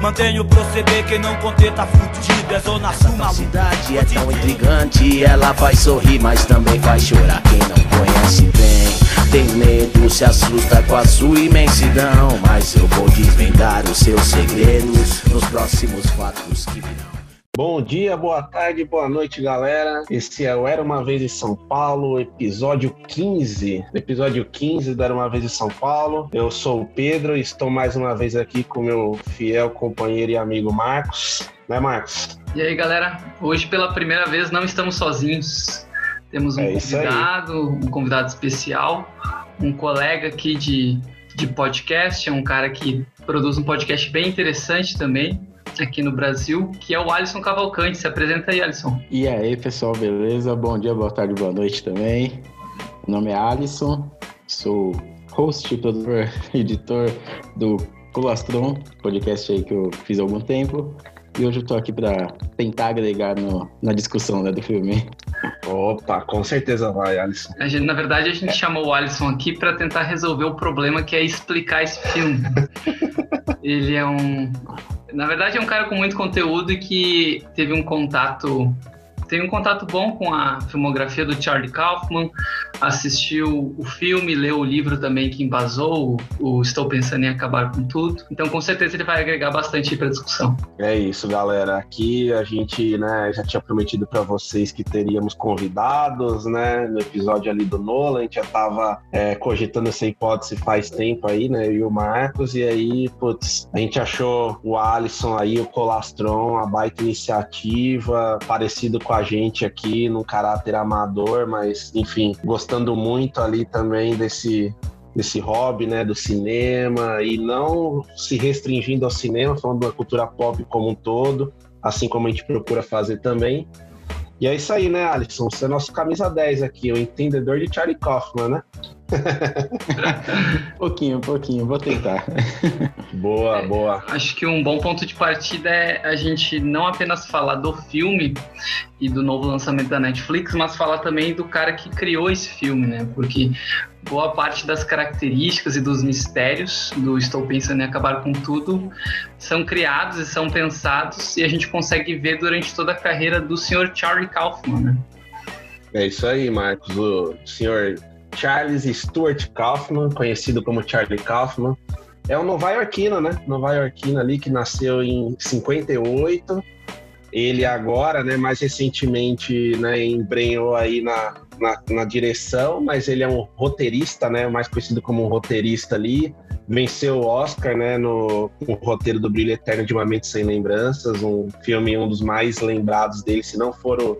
Mantenho o proceder, quem não conter tá fudido. É zona sul, A maluco. cidade é tão intrigante, ela faz sorrir, mas também faz chorar. Quem não conhece bem, tem medo, se assusta com a sua imensidão. Mas eu vou desvendar os seus segredos nos próximos fatos que virão. Bom dia, boa tarde, boa noite, galera. Esse é o Era Uma Vez em São Paulo, episódio 15. Episódio 15 do Era Uma Vez em São Paulo. Eu sou o Pedro e estou mais uma vez aqui com meu fiel companheiro e amigo Marcos. Né, Marcos? E aí, galera? Hoje, pela primeira vez, não estamos sozinhos. Temos um É convidado, um convidado especial, um colega aqui de, de podcast, é um cara que produz um podcast bem interessante também aqui no Brasil, que é o Alisson Cavalcante. Se apresenta aí, Alisson. E aí, pessoal, beleza? Bom dia, boa tarde, boa noite também. Meu nome é Alisson, sou host, produtor, editor do Colastron, podcast aí que eu fiz há algum tempo. E hoje eu tô aqui para tentar agregar no- na discussão né, do filme. Opa, com certeza vai, Alisson. A gente- na verdade, a gente chamou o Alisson aqui para tentar resolver o problema que é explicar esse filme. Ele é um. Na verdade, é um cara com muito conteúdo e que teve um contato. Tem um contato bom com a filmografia do Charlie Kaufman, assistiu o filme, leu o livro também que embasou o, o Estou Pensando em Acabar com Tudo. Então, com certeza, ele vai agregar bastante para a discussão. É isso, galera. Aqui a gente, né, já tinha prometido para vocês que teríamos convidados, né, no episódio ali do Nolan. A gente já tava é, cogitando essa hipótese faz tempo aí, né, e o Marcos. E aí, putz, a gente achou o Alisson aí, o Colastron, a baita iniciativa, parecido com a gente aqui, num caráter amador, mas, enfim, gostando muito ali também desse desse hobby, né, do cinema e não se restringindo ao cinema, falando da cultura pop como um todo, assim como a gente procura fazer também. E é isso aí, né, Alisson? Você é nosso camisa 10 aqui, o entendedor de Charlie Kaufman, né? pouquinho, pouquinho, vou tentar. Boa, É. boa. Acho que um bom ponto de partida é a gente não apenas falar do filme e do novo lançamento da Netflix, mas falar também do cara que criou esse filme, né? Porque boa parte das características e dos mistérios do Estou Pensando em Acabar com Tudo são criados e são pensados e a gente consegue ver durante toda a carreira do senhor Charlie Kaufman, né? É isso aí, Marcos. O senhor Charles Stuart Kaufman, conhecido como Charlie Kaufman, é um nova-iorquino, né? Nova-iorquino ali que nasceu em 58. Ele agora, né, mais recentemente, né, embrenhou aí na, na, na direção, mas ele é um roteirista, né, mais conhecido como um roteirista ali. Venceu o Oscar, né, no, no roteiro do Brilho Eterno de Uma Mente Sem Lembranças, um filme, um dos mais lembrados dele, se não for o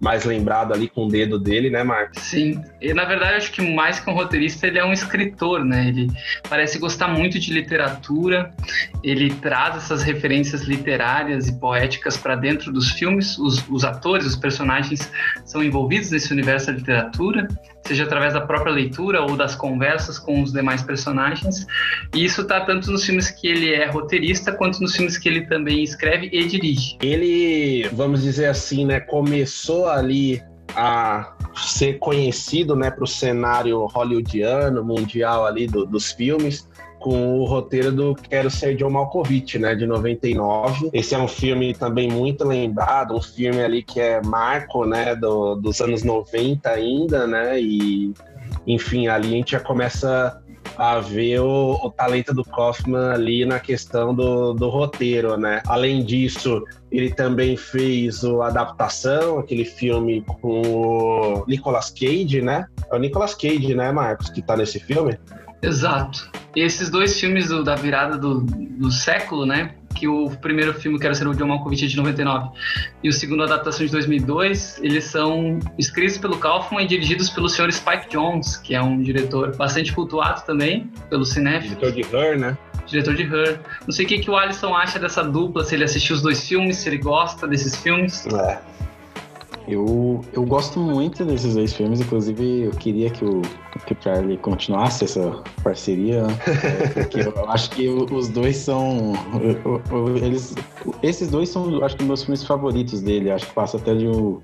mais lembrado ali com o dedo dele, né, Marcos? Sim, e na verdade acho que mais que um roteirista, ele é um escritor, né? Ele parece gostar muito de literatura, ele traz essas referências literárias e poéticas para dentro dos filmes. Os, os atores, os personagens são envolvidos nesse universo da literatura, seja através da própria leitura ou das conversas com os demais personagens. E isso tá tanto nos filmes que ele é roteirista, quanto nos filmes que ele também escreve e dirige. Ele, vamos dizer assim, né, começou ali a ser conhecido, né, para o cenário hollywoodiano, mundial ali do- dos filmes, com o roteiro do Quero Ser John Malkovich, né, de 99. Esse é um filme também muito lembrado, um filme ali que é marco, né, do- dos anos 90 ainda, né, e enfim, ali a gente já começa a ver o, o talento do Kaufman ali na questão do, do roteiro, né? Além disso, ele também fez o Adaptação, aquele filme com o Nicolas Cage, né? É o Nicolas Cage, né, Marcos, que tá nesse filme? Exato. E esses dois filmes do- da virada do, do século, né? Que o primeiro filme, que era ser o John Malkovich, é de 99, e o segundo, a adaptação de 2002, eles são escritos pelo Kaufman e dirigidos pelo senhor Spike Jones, que é um diretor bastante cultuado também, pelo cinéfilo, Diretor de Her, né? diretor de Her. Não sei o que, que o Alisson acha dessa dupla, se ele assistiu os dois filmes, se ele gosta desses filmes. É. Eu eu, eu gosto muito desses dois filmes, inclusive eu queria que o, que Charlie continuasse essa parceria, porque eu acho que os dois são. Eles, esses dois são, acho que, meus filmes favoritos dele. Acho que passa até de o,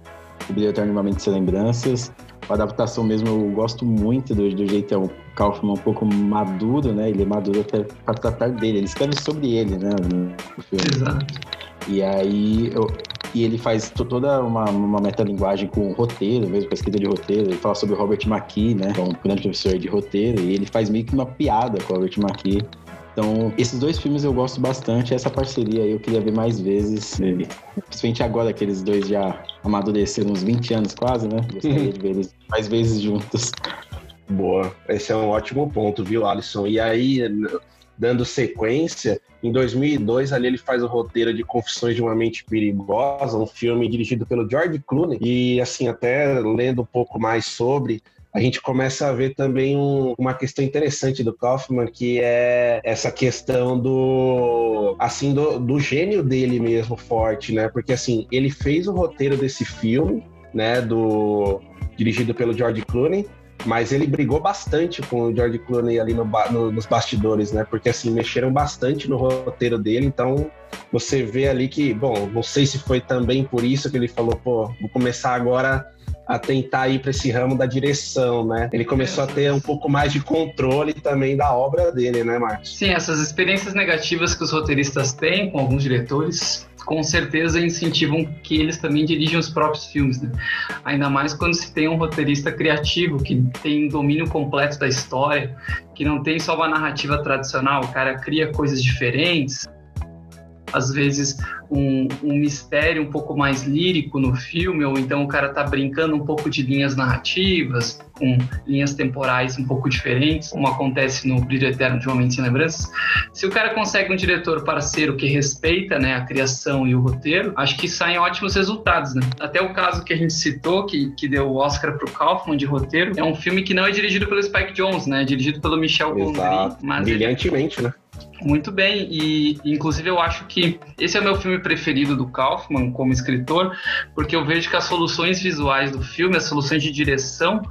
o Brilho Eternamente Sem Lembranças. A adaptação mesmo, eu gosto muito do, do jeito é o Kaufman um pouco maduro, né? Ele é maduro até para tratar dele. Ele escreve sobre ele, né? No filme. Exato. E aí, eu, e ele faz toda uma, uma metalinguagem com roteiro mesmo, com a escrita de roteiro. Ele fala sobre o Robert McKee, né? Que é um grande professor de roteiro. E ele faz meio que uma piada com o Robert McKee. Então, esses dois filmes eu gosto bastante. Essa parceria aí eu queria ver mais vezes. Principalmente agora que eles dois já amadureceram uns 20 anos quase, né? Gostaria de ver eles mais vezes juntos. Boa. Esse é um ótimo ponto, viu, Alisson? E aí, dando sequência, em 2002 ali ele faz o roteiro de Confissões de uma Mente Perigosa, um filme dirigido pelo George Clooney. E assim, até lendo um pouco mais sobre, a gente começa a ver também um, uma questão interessante do Kaufman, que é essa questão do assim do, do gênio dele mesmo forte, né? Porque assim, ele fez o roteiro desse filme, né, do dirigido pelo George Clooney, mas ele brigou bastante com o George Clooney ali no, no, nos bastidores, né? Porque assim, mexeram bastante no roteiro dele, então você vê ali que, bom, não sei se foi também por isso que ele falou, pô, vou começar agora a tentar ir para esse ramo da direção, né? Ele começou a ter um pouco mais de controle também da obra dele, né, Marcos? Sim, essas experiências negativas que os roteiristas têm com alguns diretores com certeza incentivam que eles também dirijam os próprios filmes, né? Ainda mais quando se tem um roteirista criativo que tem domínio completo da história, que não tem só uma narrativa tradicional, o cara cria coisas diferentes, às vezes um, um, mistério um pouco mais lírico no filme, ou então o cara tá brincando um pouco de linhas narrativas, com linhas temporais um pouco diferentes, como acontece no Brilho Eterno de Momentos Sem Lembranças. Se o cara consegue um diretor parceiro que respeita né, a criação e o roteiro, acho que saem ótimos resultados. Né? Até o caso que a gente citou, que, que deu o Oscar pro Kaufman de roteiro, é um filme que não é dirigido pelo Spike Jonze, né? É dirigido pelo Michel Gondry. Brilhantemente, ele... né? Muito bem, e inclusive eu acho que esse é o meu filme preferido do Kaufman como escritor, porque eu vejo que as soluções visuais do filme, as soluções de direção,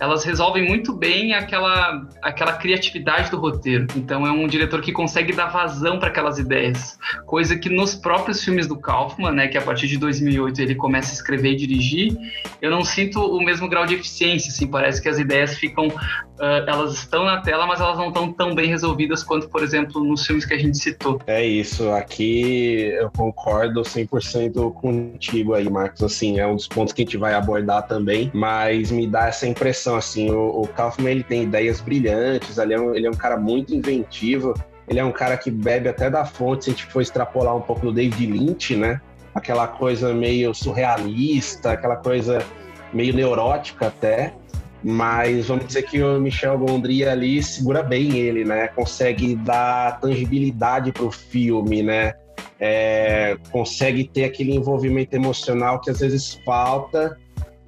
elas resolvem muito bem aquela, aquela criatividade do roteiro. Então é um diretor que consegue dar vazão para aquelas ideias, coisa que nos próprios filmes do Kaufman, né, que a partir de 2008 ele começa a escrever e dirigir, eu não sinto o mesmo grau de eficiência, assim, parece que as ideias ficam, uh, elas estão na tela, mas elas não estão tão bem resolvidas quanto, por exemplo, nos filmes que a gente citou. É isso, aqui eu concordo 100% contigo aí, Marcos, assim, é um dos pontos que a gente vai abordar também, mas me dá essa impressão assim, o, o Kaufman ele tem ideias brilhantes, ele é, um, ele é um cara muito inventivo, ele é um cara que bebe até da fonte, se a gente for extrapolar um pouco do David Lynch, né? Aquela coisa meio surrealista, aquela coisa meio neurótica até, mas vamos dizer que o Michel Gondry ali segura bem ele, né? Consegue dar tangibilidade para o filme, né? É, consegue ter aquele envolvimento emocional que às vezes falta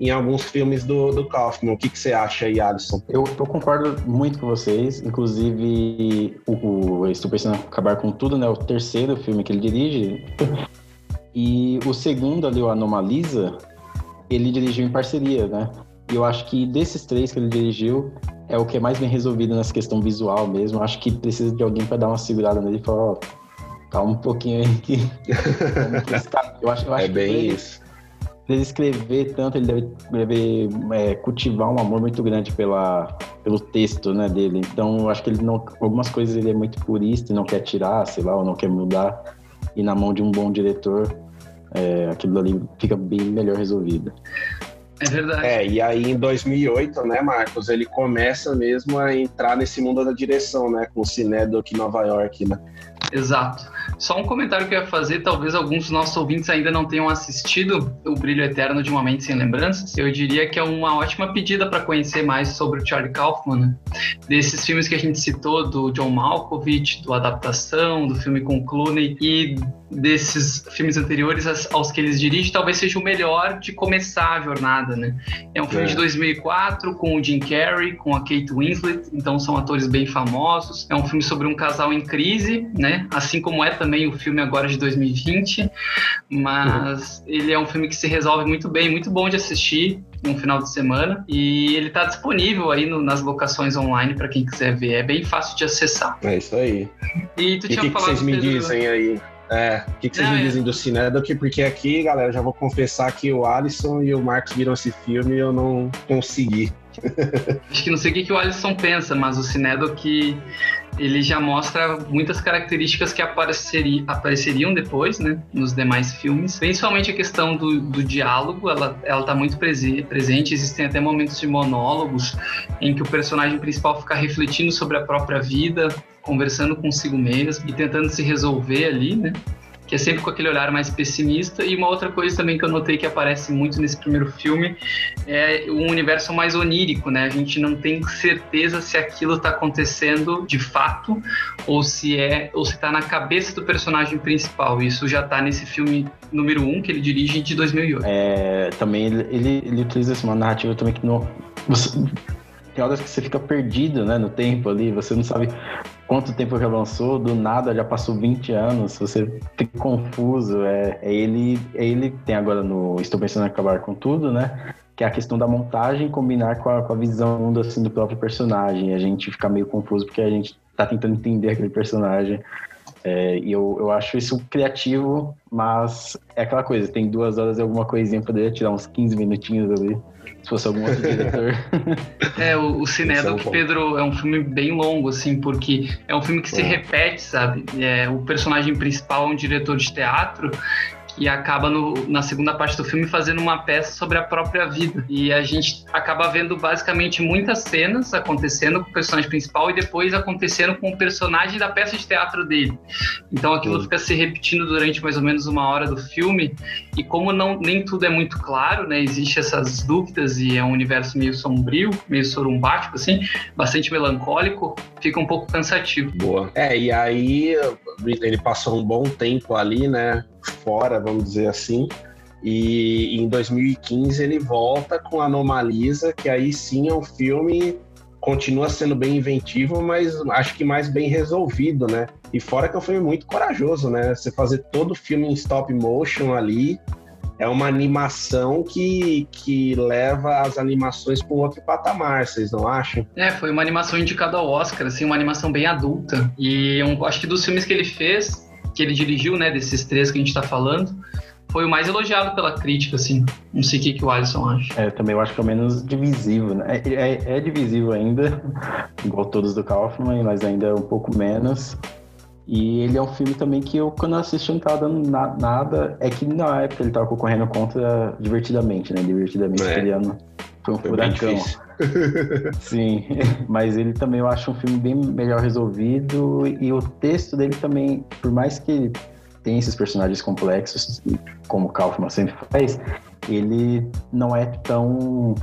em alguns filmes do, do Kaufman. O que, que você acha aí, Alisson? Eu, eu concordo muito com vocês. Inclusive, o, o Estou Pensando em Acabar com Tudo, né? O terceiro filme que ele dirige. e o segundo ali, o Anomalisa, ele dirigiu em parceria, né? E eu acho que desses três que ele dirigiu, é o que é mais bem resolvido nessa questão visual mesmo. Eu acho que precisa de alguém para dar uma segurada nele e falar, ó, calma um pouquinho aí que. eu acho, eu acho é bem isso ele escrever tanto, ele deve, deve é, cultivar um amor muito grande pela, pelo texto né, dele. Então, eu acho que ele não. Algumas coisas ele é muito purista e não quer tirar, sei lá, ou não quer mudar. E na mão de um bom diretor, é, aquilo ali fica bem melhor resolvido. É verdade. É, e aí em 2008, né, Marcos, ele começa mesmo a entrar nesse mundo da direção, né, com o Cinedoc Nova York, né? Exato. Só um comentário que eu ia fazer, talvez alguns dos nossos ouvintes ainda não tenham assistido O Brilho Eterno de uma Mente Sem Lembranças. Eu diria que é uma ótima pedida para conhecer mais sobre o Charlie Kaufman, né? desses filmes que a gente citou, do John Malkovich, do Adaptação, do filme com Clooney e desses filmes anteriores aos que eles dirigem, talvez seja o melhor de começar a jornada, né? É um filme é. de 2004 com o Jim Carrey, com a Kate Winslet, então são atores bem famosos. É um filme sobre um casal em crise, né? Assim como é também o filme agora de 2020, mas uhum. ele é um filme que se resolve muito bem, muito bom de assistir no final de semana e ele está disponível aí no, nas locações online para quem quiser ver. É bem fácil de acessar. É isso aí. E tu e tinha que falado. Que vocês me dizem aí? É, o que, que vocês Não, me é. dizem do Cinedoc? Porque aqui, galera, já vou confessar que o Alisson e o Marcos viram esse filme e eu não consegui. Acho que não sei o que, que o Alisson pensa, mas o Cinedoc ele já mostra muitas características que apareceri, apareceriam depois, né, nos demais filmes. Principalmente a questão do, do diálogo, ela, ela tá muito prese, presente. Existem até momentos de monólogos em que o personagem principal fica refletindo sobre a própria vida, conversando consigo mesmo e tentando se resolver ali, né? que é sempre com aquele olhar mais pessimista. E uma outra coisa também que eu notei que aparece muito nesse primeiro filme é um universo mais onírico, né? A gente não tem certeza se aquilo está acontecendo de fato ou se é ou se está na cabeça do personagem principal. Isso já está nesse filme número 1 um, que ele dirige de 2008. É, também ele, ele, ele utiliza uma narrativa também que não você, tem horas que você fica perdido, né, no tempo ali, você não sabe quanto tempo já lançou, do nada já passou 20 anos, você fica confuso. É, é ele, é ele tem agora no Estou Pensando em Acabar com Tudo, né? Que é a questão da montagem combinar com a, com a visão assim, do próprio personagem. A gente fica meio confuso porque a gente tá tentando entender aquele personagem. É, e eu, eu acho isso criativo, mas é aquela coisa, tem duas horas e alguma coisinha, poderia tirar uns 15 minutinhos ali se fosse algum outro diretor. É, o, o Cinedoc, é um Pedro, é um filme bem longo, assim, porque é um filme que se é. repete, sabe? É, o personagem principal é um diretor de teatro que acaba no, na segunda parte do filme fazendo uma peça sobre a própria vida. E a gente acaba vendo basicamente muitas cenas acontecendo com o personagem principal e depois acontecendo com o personagem da peça de teatro dele. Então aquilo Sim. fica se repetindo durante mais ou menos uma hora do filme. E como não nem tudo é muito claro, né? Existem essas dúvidas e é um universo meio sombrio, meio sorumbático, assim, bastante melancólico, fica um pouco cansativo. Boa. É, e aí ele passou um bom tempo ali, né? Fora, vamos dizer assim. E em 2015 ele volta com Anomalisa, que aí sim é um filme continua sendo bem inventivo, mas acho que mais bem resolvido, né? E fora que é um filme muito corajoso, né? Você fazer todo o filme em stop motion ali, é uma animação que, que leva as animações para um outro patamar, vocês não acham? É, foi uma animação indicada ao Oscar, assim, uma animação bem adulta. E eu acho que dos filmes que ele fez, que ele dirigiu, né, desses três que a gente está falando, foi o mais elogiado pela crítica, assim. Não sei o que, que o Alisson acha. É, também eu acho que é o menos divisivo, né? É, é, é divisível ainda, igual todos do Kaufman, mas ainda é um pouco menos. E ele é um filme também que eu, quando eu assisti, não tava dando na, nada. É que na época ele tava concorrendo contra Divertidamente, né? Divertidamente, é. ano foi um foi furacão. Sim, mas ele também eu acho um filme bem melhor resolvido e o texto dele também, por mais que tenha esses personagens complexos, como o Kaufman sempre faz, ele não é tão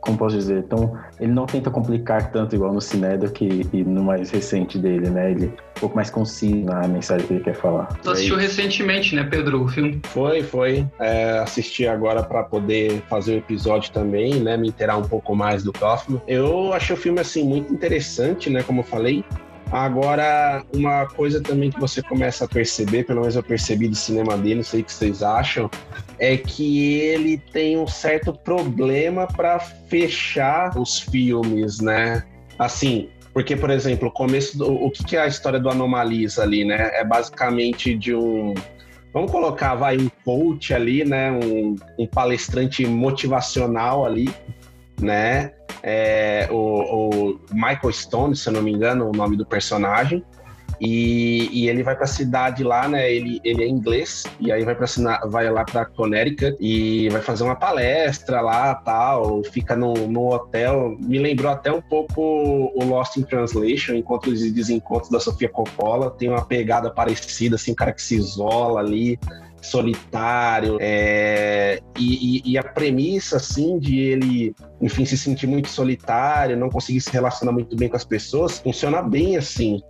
como posso dizer, então ele não tenta complicar tanto igual no Cinedo que e no mais recente dele, né? Ele é um pouco mais conciso na mensagem que ele quer falar. Tu assistiu recentemente, né, Pedro, o filme? Foi, foi. É, assisti agora para poder fazer o episódio também, né? Me inteirar um pouco mais do Kaufman. Eu achei o filme, assim, muito interessante, né? Como eu falei. Agora, uma coisa também que você começa a perceber, pelo menos eu percebi do cinema dele, não sei o que vocês acham, é que ele tem um certo problema para fechar os filmes, né? Assim, porque, por exemplo, o começo do, o que, é a história do Anomalisa ali, né? É basicamente de um vamos colocar, vai, um coach ali, né? Um, um palestrante motivacional ali, né? É, o, o, Michael Stone, se eu não me engano, o nome do personagem. E, e ele vai para a cidade lá, né? Ele, ele é inglês e aí vai para vai lá para Connecticut e vai fazer uma palestra lá, tal. Fica no, no hotel. Me lembrou até um pouco o Lost in Translation, Encontros e Desencontros da Sofia Coppola. Tem uma pegada parecida, assim, um cara que se isola ali solitário, é, e, e, e, a premissa, assim, de ele, enfim, se sentir muito solitário, não conseguir se relacionar muito bem com as pessoas, funciona bem, assim,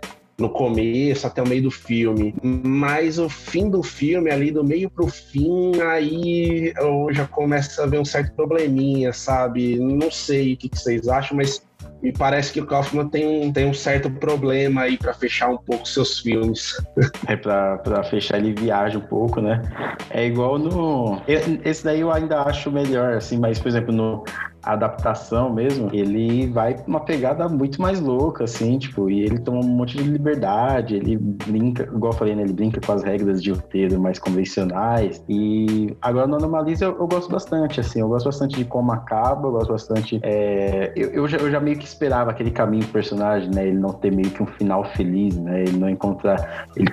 no começo, até o meio do filme. Mas o fim do filme, ali do meio pro fim, aí eu já começo a ver um certo probleminha, sabe? Não sei o que, que vocês acham, mas me parece que o Kaufman tem um, tem um certo problema aí para fechar um pouco seus filmes. É pra fechar, ele viaja um pouco, né? É igual no. Esse daí eu ainda acho melhor, assim, mas, por exemplo, no adaptação mesmo, ele vai uma pegada muito mais louca, assim, tipo, e ele toma um monte de liberdade, ele brinca, igual eu falei, né, ele brinca com as regras de roteiro mais convencionais, e agora no Anomalisa eu, eu, gosto bastante, assim, eu gosto bastante de como acaba, eu gosto bastante, é, eu, eu, já, eu já meio que esperava aquele caminho do personagem, né, ele não ter meio que um final feliz, né, ele não encontrar, ele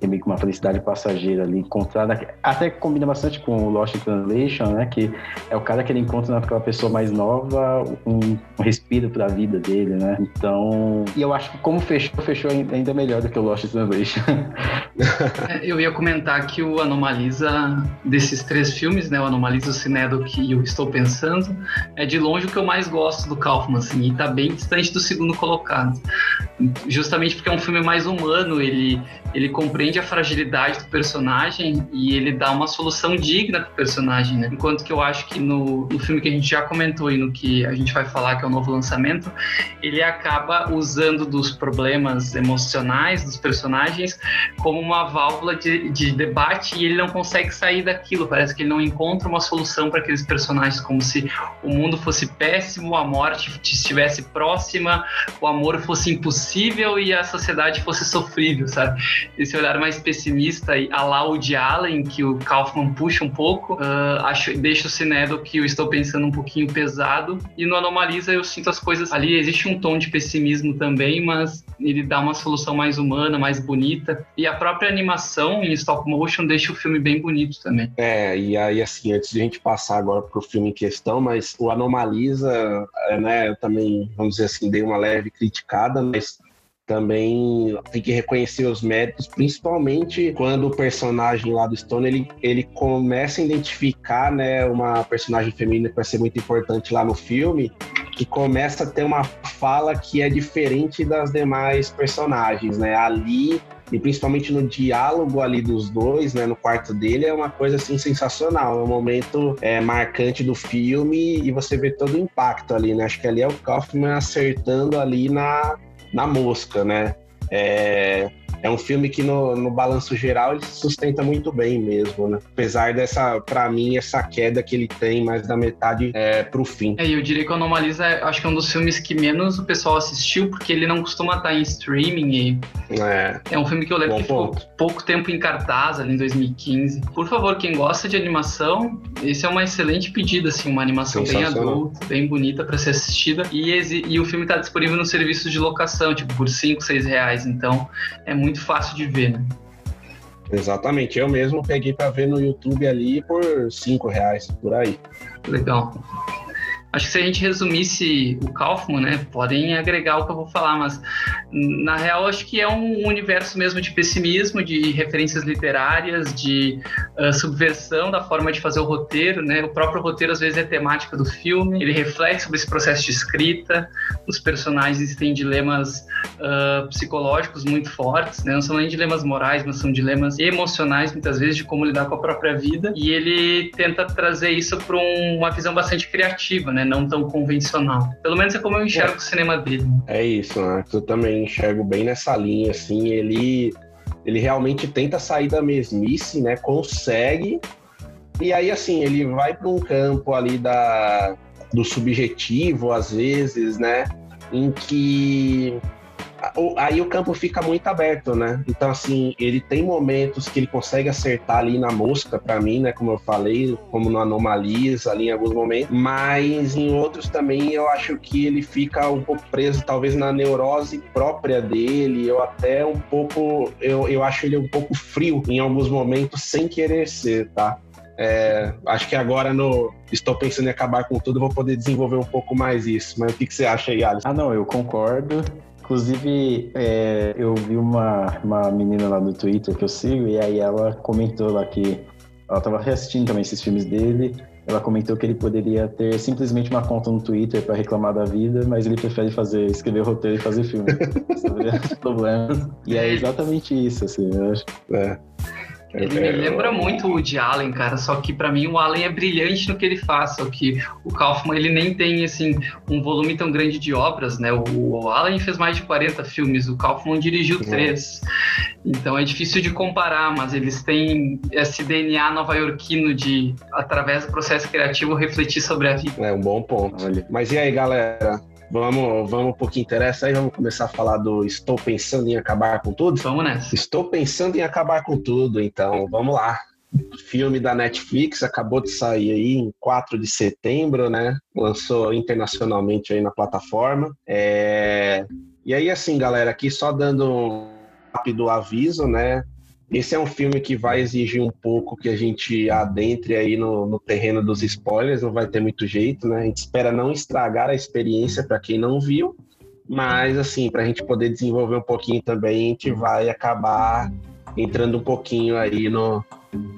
tem meio que uma felicidade passageira ali, encontrada, até combina bastante com o Lost Translation, né, que é o cara que ele encontra naquela pessoa mais nova, um, um respiro para a vida dele, né, então, e eu acho que como fechou, fechou ainda melhor do que o Lost Translation. É, eu ia comentar que o Anomalisa, desses três filmes, né, o Anomalisa, o Cinedoc e o Estou Pensando, é de longe o que eu mais gosto do Kaufman, assim, e tá bem distante do segundo colocado, justamente porque é um filme mais humano, ele, ele compreende a fragilidade do personagem e ele dá uma solução digna pro personagem, né? Enquanto que eu acho que no, no filme que a gente já comentou e no que a gente vai falar, que é o novo lançamento, ele acaba usando dos problemas emocionais dos personagens como uma válvula de, de debate e ele não consegue sair daquilo. Parece que ele não encontra uma solução para aqueles personagens, como se o mundo fosse péssimo, a morte estivesse próxima, o amor fosse impossível e a sociedade fosse sofrível, sabe? Esse olhar mais pessimista e a lá o de Allen, que o Kaufman puxa um pouco, uh, acho, deixa o Cinedo que eu estou pensando um pouquinho pesado. E no Anomalisa eu sinto as coisas ali, existe um tom de pessimismo também, mas ele dá uma solução mais humana, mais bonita. E a própria animação em stop motion deixa o filme bem bonito também. É, e aí assim, antes de a gente passar agora pro filme em questão, mas o Anomalisa, é, né, eu também, vamos dizer assim, dei uma leve criticada, mas também tem que reconhecer os méritos, principalmente quando o personagem lá do Stone ele, ele começa a identificar né, uma personagem feminina que vai ser muito importante lá no filme, que começa a ter uma fala que é diferente das demais personagens, né? Ali e principalmente no diálogo ali dos dois, né, no quarto dele, é uma coisa assim sensacional. É um momento é, marcante do filme e você vê todo o impacto ali, né? Acho que ali é o Kaufman acertando ali na, na mosca, né? É, é um filme que no, no balanço geral ele se sustenta muito bem mesmo, né? Apesar dessa, para mim, essa queda que ele tem mais da metade é, pro fim. É, eu diria que o Anomalisa acho que é um dos filmes que menos o pessoal assistiu, porque ele não costuma estar em streaming e é, é um filme que eu lembro Bom que ponto. ficou pouco tempo em cartaz ali em 2015. Por favor, quem gosta de animação, esse é uma excelente pedida, assim, uma animação bem adulta, bem bonita para ser assistida e, e o filme está disponível no serviço de locação, tipo, por 5, 6 reais, então é muito muito fácil de ver, né? Exatamente, eu mesmo peguei para ver no YouTube ali por cinco reais, por aí. Legal. Acho que se a gente resumisse o Kaufman, né, podem agregar o que eu vou falar, mas na real acho que é um universo mesmo de pessimismo, de referências literárias, de uh, subversão da forma de fazer o roteiro, né? O próprio roteiro às vezes é temática do filme, ele reflete sobre esse processo de escrita, os personagens têm dilemas uh, psicológicos muito fortes, né? Não são nem dilemas morais, mas são dilemas emocionais muitas vezes de como lidar com a própria vida, e ele tenta trazer isso para um, uma visão bastante criativa, né? Não tão convencional. Pelo menos é como eu enxergo é. o cinema dele. É isso, né? Eu também enxergo bem nessa linha, assim. Ele, ele realmente tenta sair da mesmice, né? Consegue. E aí, assim, ele vai para um campo ali da, do subjetivo, às vezes, né? Em que aí o campo fica muito aberto, né? Então, assim, ele tem momentos que ele consegue acertar ali na mosca, para mim, né? Como eu falei, como no Anomalias, ali em alguns momentos, mas em outros também eu acho que ele fica um pouco preso, talvez na neurose própria dele, eu até um pouco, eu, eu acho ele um pouco frio em alguns momentos, sem querer ser, tá? É, acho que agora no estou pensando em acabar com tudo, vou poder desenvolver um pouco mais isso. Mas o que, que você acha aí, Alisson? Ah, não, eu concordo. Inclusive, é, eu vi uma, uma menina lá no Twitter que eu sigo, e aí ela comentou lá que ela estava reassistindo também esses filmes dele. Ela comentou que ele poderia ter simplesmente uma conta no Twitter para reclamar da vida, mas ele prefere fazer, escrever roteiro e fazer filme. problemas. E é exatamente isso, assim, eu acho. É. Ele É, me lembra muito o de Allen, cara, só que pra mim o Allen é brilhante no que ele faz, só que o Kaufman ele nem tem assim um volume tão grande de obras, né? O, o Allen fez mais de 40 filmes, o Kaufman dirigiu três. Então é difícil de comparar, mas eles têm esse DNA nova-iorquino de através do processo criativo refletir sobre a vida. É um bom ponto. Olha. Mas e aí, galera? Vamos, vamos pro que interessa aí, vamos começar a falar do Estou Pensando em Acabar com Tudo? Vamos nessa. Estou pensando em acabar com tudo, então vamos lá. Filme da Netflix acabou de sair aí em 4 de setembro, né? Lançou internacionalmente aí na plataforma. É... E aí, assim, galera, aqui só dando um rápido aviso, né? Esse é um filme que vai exigir um pouco que a gente adentre aí no, no terreno dos spoilers, não vai ter muito jeito, né? A gente espera não estragar a experiência para quem não viu, mas assim, para a gente poder desenvolver um pouquinho também, a gente vai acabar entrando um pouquinho aí no,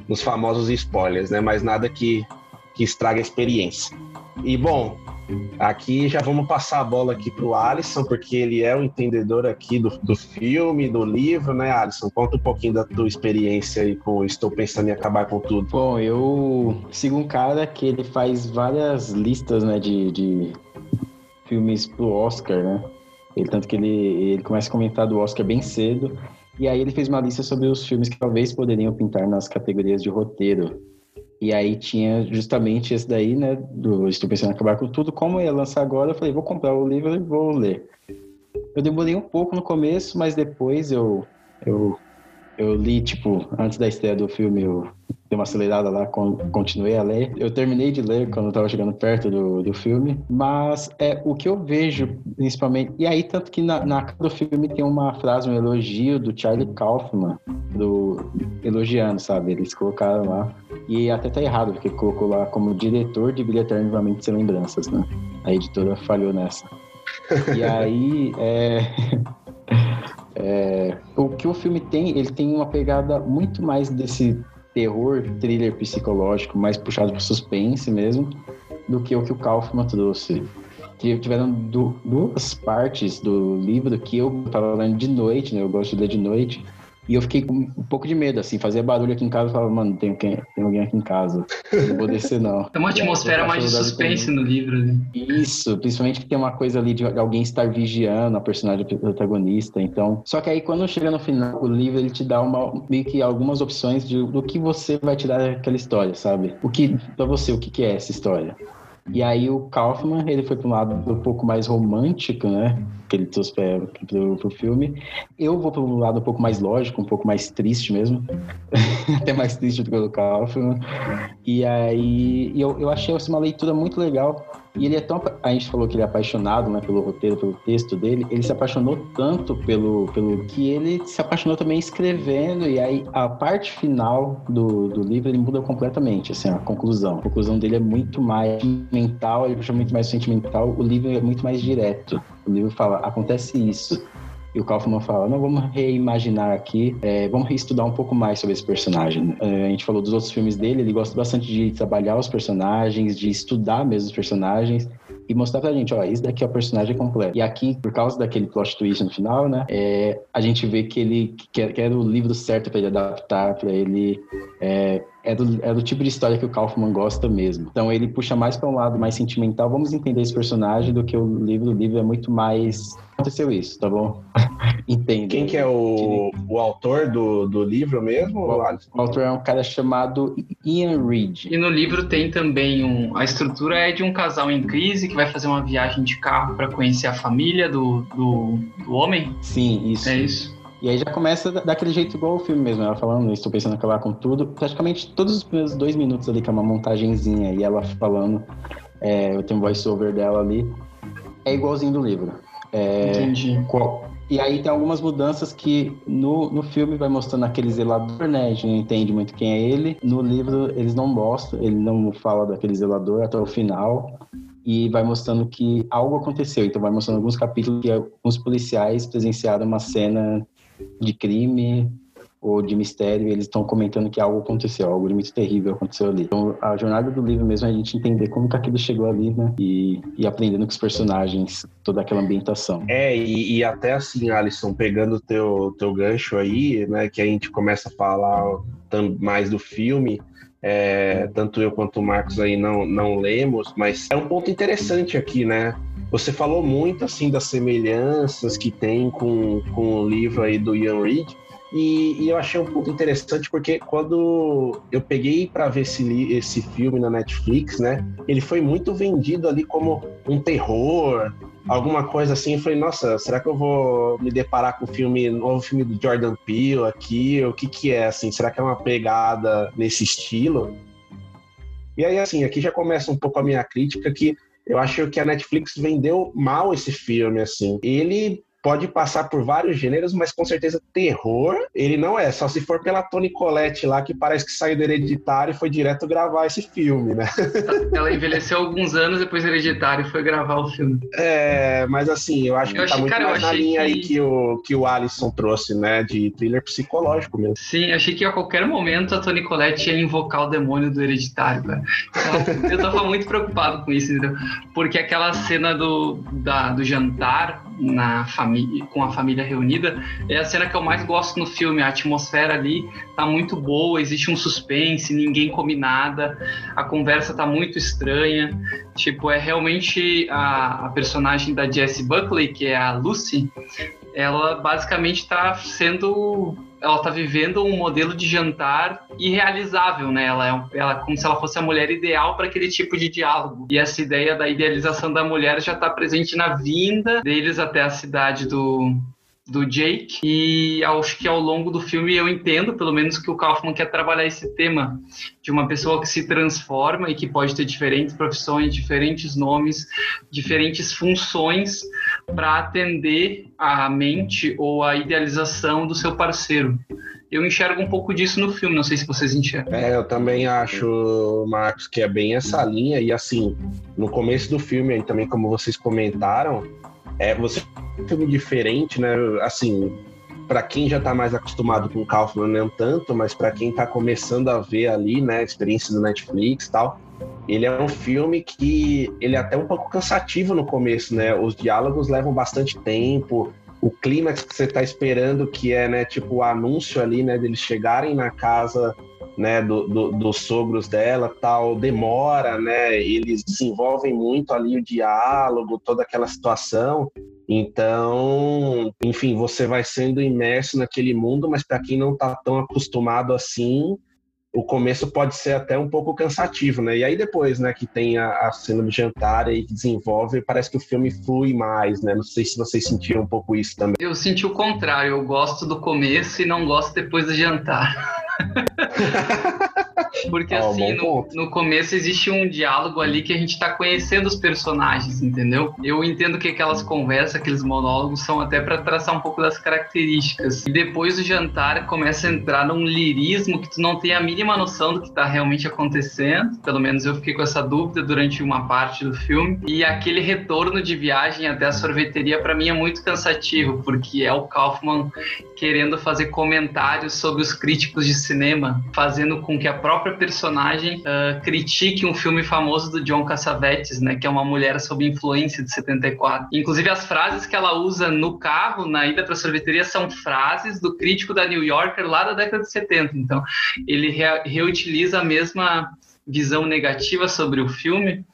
nos famosos spoilers, né? Mas nada que, que estrague a experiência. E bom, aqui já vamos passar a bola aqui pro Alisson, porque ele é o entendedor aqui do, do filme, do livro, né, Alisson? Conta um pouquinho da tua experiência aí com Estou Pensando em Acabar com Tudo. Bom, eu sigo um cara que ele faz várias listas, né, de, de filmes pro Oscar, né? Ele, tanto que ele, ele começa a comentar do Oscar bem cedo. E aí ele fez uma lista sobre os filmes que talvez poderiam pintar nas categorias de roteiro. E aí tinha justamente esse daí, né? Do Estou Pensando em Acabar com Tudo. Como ia lançar agora, eu falei, vou comprar o livro e vou ler. Eu demorei um pouco no começo, mas depois eu, eu, eu li, tipo, antes da estreia do filme, eu dei uma acelerada lá, con- continuei a ler. Eu terminei de ler quando eu tava chegando perto do, do filme, mas é o que eu vejo, principalmente. E aí, tanto que na, capa do filme tem uma frase, um elogio do Charlie Kaufman, do, elogiando, sabe? Eles colocaram lá. E até tá errado, porque colocou lá como diretor de Brilha Eternamente Sem Lembranças, né? A editora falhou nessa. E aí, é... é, o que o filme tem, ele tem uma pegada muito mais desse terror, thriller psicológico, mais puxado pro suspense mesmo, do que o que o Kaufman trouxe. Que Tiveram du- duas partes do livro que eu tava lendo de noite, né? Eu gosto de ler de noite. E eu fiquei com um pouco de medo, assim, fazia barulho aqui em casa e falava, mano, tem, quem- tem alguém aqui em casa. Não vou descer, não. É uma atmosfera mais de suspense no livro. Né? isso, principalmente que tem uma coisa ali de alguém estar vigiando a personagem protagonista. Então, só que aí quando chega no final, o livro ele te dá uma meio que algumas opções de, do que você vai tirar daquela história, sabe? O que para você o que, que é essa história? E aí o Kaufman, ele foi para um lado um pouco mais romântico, né? Que ele trouxe para pro filme. Eu vou para um lado um pouco mais lógico, um pouco mais triste mesmo. Até mais triste do que o Kaufman. E aí eu, eu achei assim, uma leitura muito legal. E ele é tão. A gente falou que ele é apaixonado né, pelo roteiro, pelo texto dele. Ele se apaixonou tanto pelo, pelo que ele se apaixonou também escrevendo. E aí a parte final do, do livro ele muda completamente. Assim, a conclusão. A conclusão dele é muito mais mental, ele puxa muito mais sentimental. O livro é muito mais direto. O livro fala: acontece isso. E o Kaufman fala, não, vamos reimaginar aqui, é, vamos reestudar um pouco mais sobre esse personagem. né? A gente falou dos outros filmes dele, ele gosta bastante de trabalhar os personagens, de estudar mesmo os personagens e mostrar pra gente, ó, esse daqui é o personagem completo. E aqui, por causa daquele plot twist no final, né, é, a gente vê que ele que, que era o livro certo para ele adaptar, para ele é, é do, é do tipo de história que o Kaufman gosta mesmo. Então ele puxa mais para um lado mais sentimental. Vamos entender esse personagem do que o livro. O livro é muito mais. Aconteceu isso, tá bom? Entende. Quem que é o, o autor do, do livro mesmo, Alisson? O autor é um cara chamado Ian Reid. E no livro tem também um. A estrutura é de um casal em crise que vai fazer uma viagem de carro para conhecer a família do, do, do homem. Sim, isso. É isso. E aí já começa da- daquele jeito igual o filme mesmo, ela falando, estou pensando em acabar com tudo. Praticamente todos os primeiros dois minutos ali, que é uma montagenzinha, e ela falando, é, eu tenho um voice-over dela ali, é igualzinho do livro. É, Entendi. qual- E aí tem algumas mudanças que no, no filme vai mostrando aquele zelador, né? A gente não entende muito quem é ele. No livro eles não mostram, ele não fala daquele zelador até o final. E vai mostrando que algo aconteceu. Então vai mostrando alguns capítulos que alguns policiais presenciaram uma cena de crime ou de mistério eles estão comentando que algo aconteceu, algo muito terrível aconteceu ali. Então a jornada do livro mesmo é a gente entender como que aquilo chegou ali, né? E, e aprendendo com os personagens, toda aquela ambientação. É, e, e até assim, Alisson, pegando o teu, teu gancho aí, né, que a gente começa a falar mais do filme. É, tanto eu quanto o Marcos aí não, não lemos, mas é um ponto interessante aqui, né? Você falou muito assim das semelhanças que tem com, com o livro aí do Ian Reid, e, e, eu achei um ponto interessante porque quando eu peguei para ver esse, esse filme na Netflix, né, ele foi muito vendido ali como um terror, alguma coisa assim. Eu falei, nossa, será que eu vou me deparar com o filme, novo filme do Jordan Peele aqui? O que que é assim? Será que é uma pegada nesse estilo? E aí, assim, aqui já começa um pouco a minha crítica que eu acho que a Netflix vendeu mal esse filme, assim. Ele pode passar por vários gêneros, mas com certeza terror ele não é. Só se for pela Toni Collette lá, que parece que saiu do Hereditário e foi direto gravar esse filme, né? Ela envelheceu alguns anos depois do Hereditário e foi gravar o filme. É, mas assim, eu acho eu que tá achei, tá muito cara, mais na linha que... aí que o, que o Alisson trouxe, né? De thriller psicológico mesmo. Sim, achei que a qualquer momento a Toni Collette ia invocar o demônio do Hereditário, cara. Então, eu tava muito preocupado com isso, entendeu? Porque aquela cena do, da, do jantar na família, com a família reunida, é a cena que eu mais gosto no filme. A atmosfera ali tá muito boa, existe um suspense, ninguém come nada, a conversa tá muito estranha. Tipo, é realmente a, a personagem da Jessie Buckley, que é a Lucy, ela basicamente está sendo ela está vivendo um modelo de jantar irrealizável, né? Ela é, ela como se ela fosse a mulher ideal para aquele tipo de diálogo. E essa ideia da idealização da mulher já está presente na vinda deles até a cidade do do Jake e acho que ao longo do filme eu entendo pelo menos que o Kaufman quer trabalhar esse tema de uma pessoa que se transforma e que pode ter diferentes profissões, diferentes nomes, diferentes funções para atender a mente ou a idealização do seu parceiro. Eu enxergo um pouco disso no filme, não sei se vocês enxergam. É, eu também acho, Marcos, que é bem essa linha. E assim, no começo do filme, aí, também como vocês comentaram, é, você um filme diferente, né? Assim, para quem já está mais acostumado com o Kaufman, não tanto, mas para quem está começando a ver ali, né, experiência do Netflix e tal, ele é um filme que ele é até um pouco cansativo no começo, né? Os diálogos levam bastante tempo, o clímax que você está esperando, que é, né, tipo o anúncio ali, né, deles chegarem na casa, né, do, do, dos sogros dela, tal, demora, né? Eles desenvolvem muito ali o diálogo, toda aquela situação. Então, enfim, você vai sendo imerso naquele mundo, mas para quem não está tão acostumado assim, o começo pode ser até um pouco cansativo, né? E aí depois, né, que tem a, a cena do jantar aí que desenvolve, parece que o filme flui mais, né? Não sei se vocês sentiram um pouco isso também. Eu senti o contrário, eu gosto do começo e não gosto depois do jantar. Porque oh, assim, no, no, começo existe um diálogo ali que a gente tá conhecendo os personagens, entendeu? Eu entendo que aquelas conversas, aqueles monólogos são até para traçar um pouco das características. E depois do jantar começa a entrar num lirismo que tu não tem a mínima noção do que tá realmente acontecendo. Pelo menos eu fiquei com essa dúvida durante uma parte do filme. E aquele retorno de viagem até a sorveteria para mim é muito cansativo, porque é o Kaufman querendo fazer comentários sobre os críticos de cinema, fazendo com que a própria personagem uh, critique um filme famoso do John Cassavetes, né, que é uma mulher sob influência de 74. Inclusive as frases que ela usa no carro na ida para a sorveteria são frases do crítico da New Yorker lá da década de 70. Então, ele re reutiliza a mesma visão negativa sobre o filme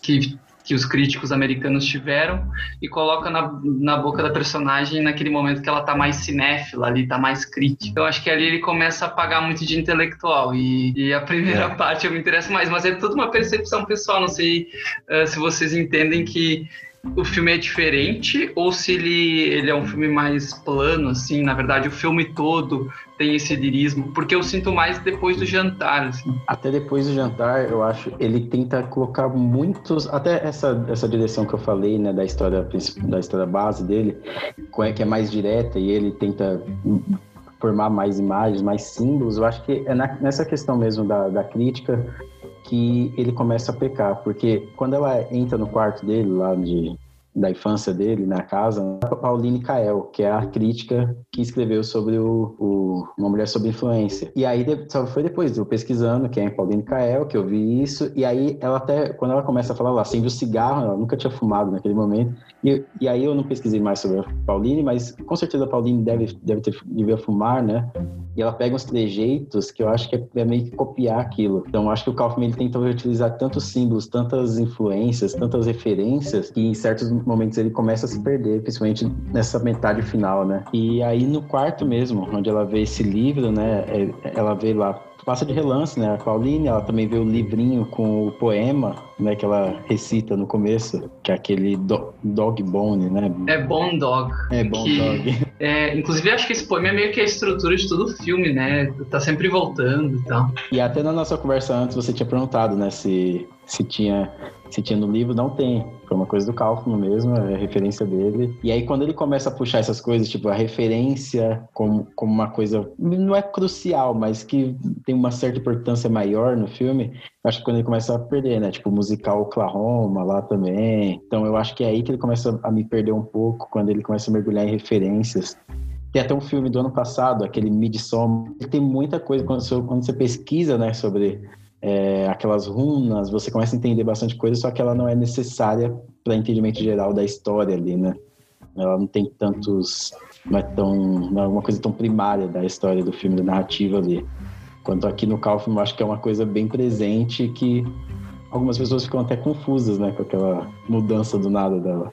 que que os críticos americanos tiveram e coloca na, na boca da personagem naquele momento que ela tá mais cinéfila ali, tá mais crítica. Então acho que ali ele começa a pagar muito de intelectual e, e a primeira é. parte eu me interesso mais, mas é toda uma percepção pessoal, não sei uh, se vocês entendem que o filme é diferente ou se ele, ele é um filme mais plano, assim, na verdade o filme todo tem esse lirismo, porque eu sinto mais depois do jantar, assim. Até depois do jantar, eu acho, ele tenta colocar muitos, até essa, essa direção que eu falei, né, da história, da história base dele, que é mais direta e ele tenta formar mais imagens, mais símbolos, eu acho que é na, nessa questão mesmo da, da crítica que ele começa a pecar, porque quando ela entra no quarto dele lá de da infância dele na casa, a Pauline Kael, que é a crítica que escreveu sobre o, o Uma Mulher Sob Influência. E aí só foi depois, eu pesquisando quem é Pauline Kael, que eu vi isso, e aí ela até, quando ela começa a falar, ela acende o cigarro, ela nunca tinha fumado naquele momento, e, e aí eu não pesquisei mais sobre a Pauline, mas com certeza a Pauline deve, deve ter devia fumar, né? E ela pega uns trejeitos que eu acho que é, é meio que copiar aquilo. Então, acho que o Kaufman ele tenta utilizar tantos símbolos, tantas influências, tantas referências, que em certos momentos ele começa a se perder, principalmente nessa metade final, né? E aí no quarto mesmo, onde ela vê esse livro, né? É, ela vê lá passa de relance, né? A Pauline, ela também vê o livrinho com o poema, né? Que ela recita no começo, que é aquele do, Dog Bone, né? É Bone Dog. É Bone Dog. É, inclusive, acho que esse poema é meio que a estrutura de todo o filme, né? Tá sempre voltando e tal. E até na nossa conversa antes você tinha perguntado, né? Se, se tinha se tinha no livro, não tem. Foi uma coisa do Kaufman mesmo, é referência dele. E aí, quando ele começa a puxar essas coisas, tipo, a referência como, como uma coisa, não é crucial, mas que tem uma certa importância maior no filme, acho que quando ele começa a perder, né? Tipo, musical Oklahoma lá também. Então, eu acho que é aí que ele começa a me perder um pouco, quando ele começa a mergulhar em referências. Tem até um filme do ano passado, aquele Midsommar. Tem muita coisa, quando você, quando você pesquisa, né, sobre é, aquelas runas, você começa a entender bastante coisa, só que ela não é necessária para entendimento geral da história ali, né? Ela não tem tantos, não é tão, não é uma coisa tão primária da história do filme, da narrativa ali. Quanto aqui no Kaufman, eu acho que é uma coisa bem presente que algumas pessoas ficam até confusas, né, com aquela mudança do nada dela.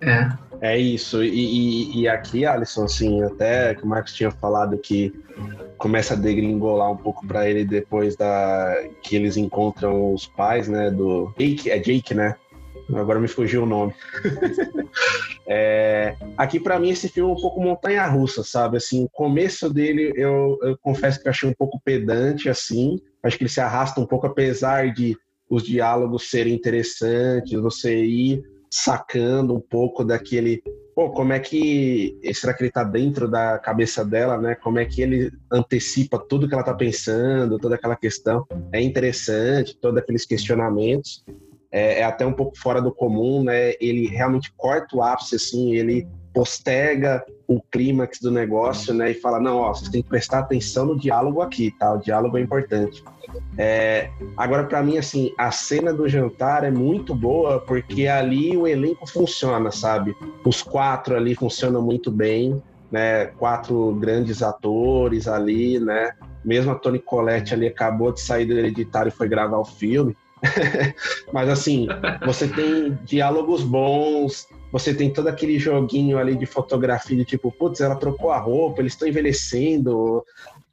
É. É isso. E, e, e, aqui, Alisson, assim, até que o Marcos tinha falado que começa a degringolar um pouco para ele depois da que eles encontram os pais, né, do Jake, é Jake, né? Agora me fugiu o nome. é, aqui para mim esse filme é um pouco montanha russa, sabe? Assim, o começo dele eu, eu confesso que eu achei um pouco pedante assim. Acho que ele se arrasta um pouco apesar de os diálogos serem interessantes, você ir sacando um pouco daquele pô, como é que. Será que ele tá dentro da cabeça dela, né? Como é que ele antecipa tudo que ela tá pensando, toda aquela questão. É interessante, todos aqueles questionamentos. É, é até um pouco fora do comum, né? Ele realmente corta o ápice, assim, ele postega o clímax do negócio, né? E fala, não, ó, vocês têm que prestar atenção no diálogo aqui, tá? O diálogo é importante. É, agora, para mim, assim, a cena do jantar é muito boa porque ali o elenco funciona, sabe? Os quatro ali funcionam muito bem, né? Quatro grandes atores ali, né? Mesmo a Toni Collette ali acabou de sair do Hereditário e foi gravar o filme. Mas assim, você tem diálogos bons, você tem todo aquele joguinho ali de fotografia de tipo, putz, ela trocou a roupa, eles estão envelhecendo,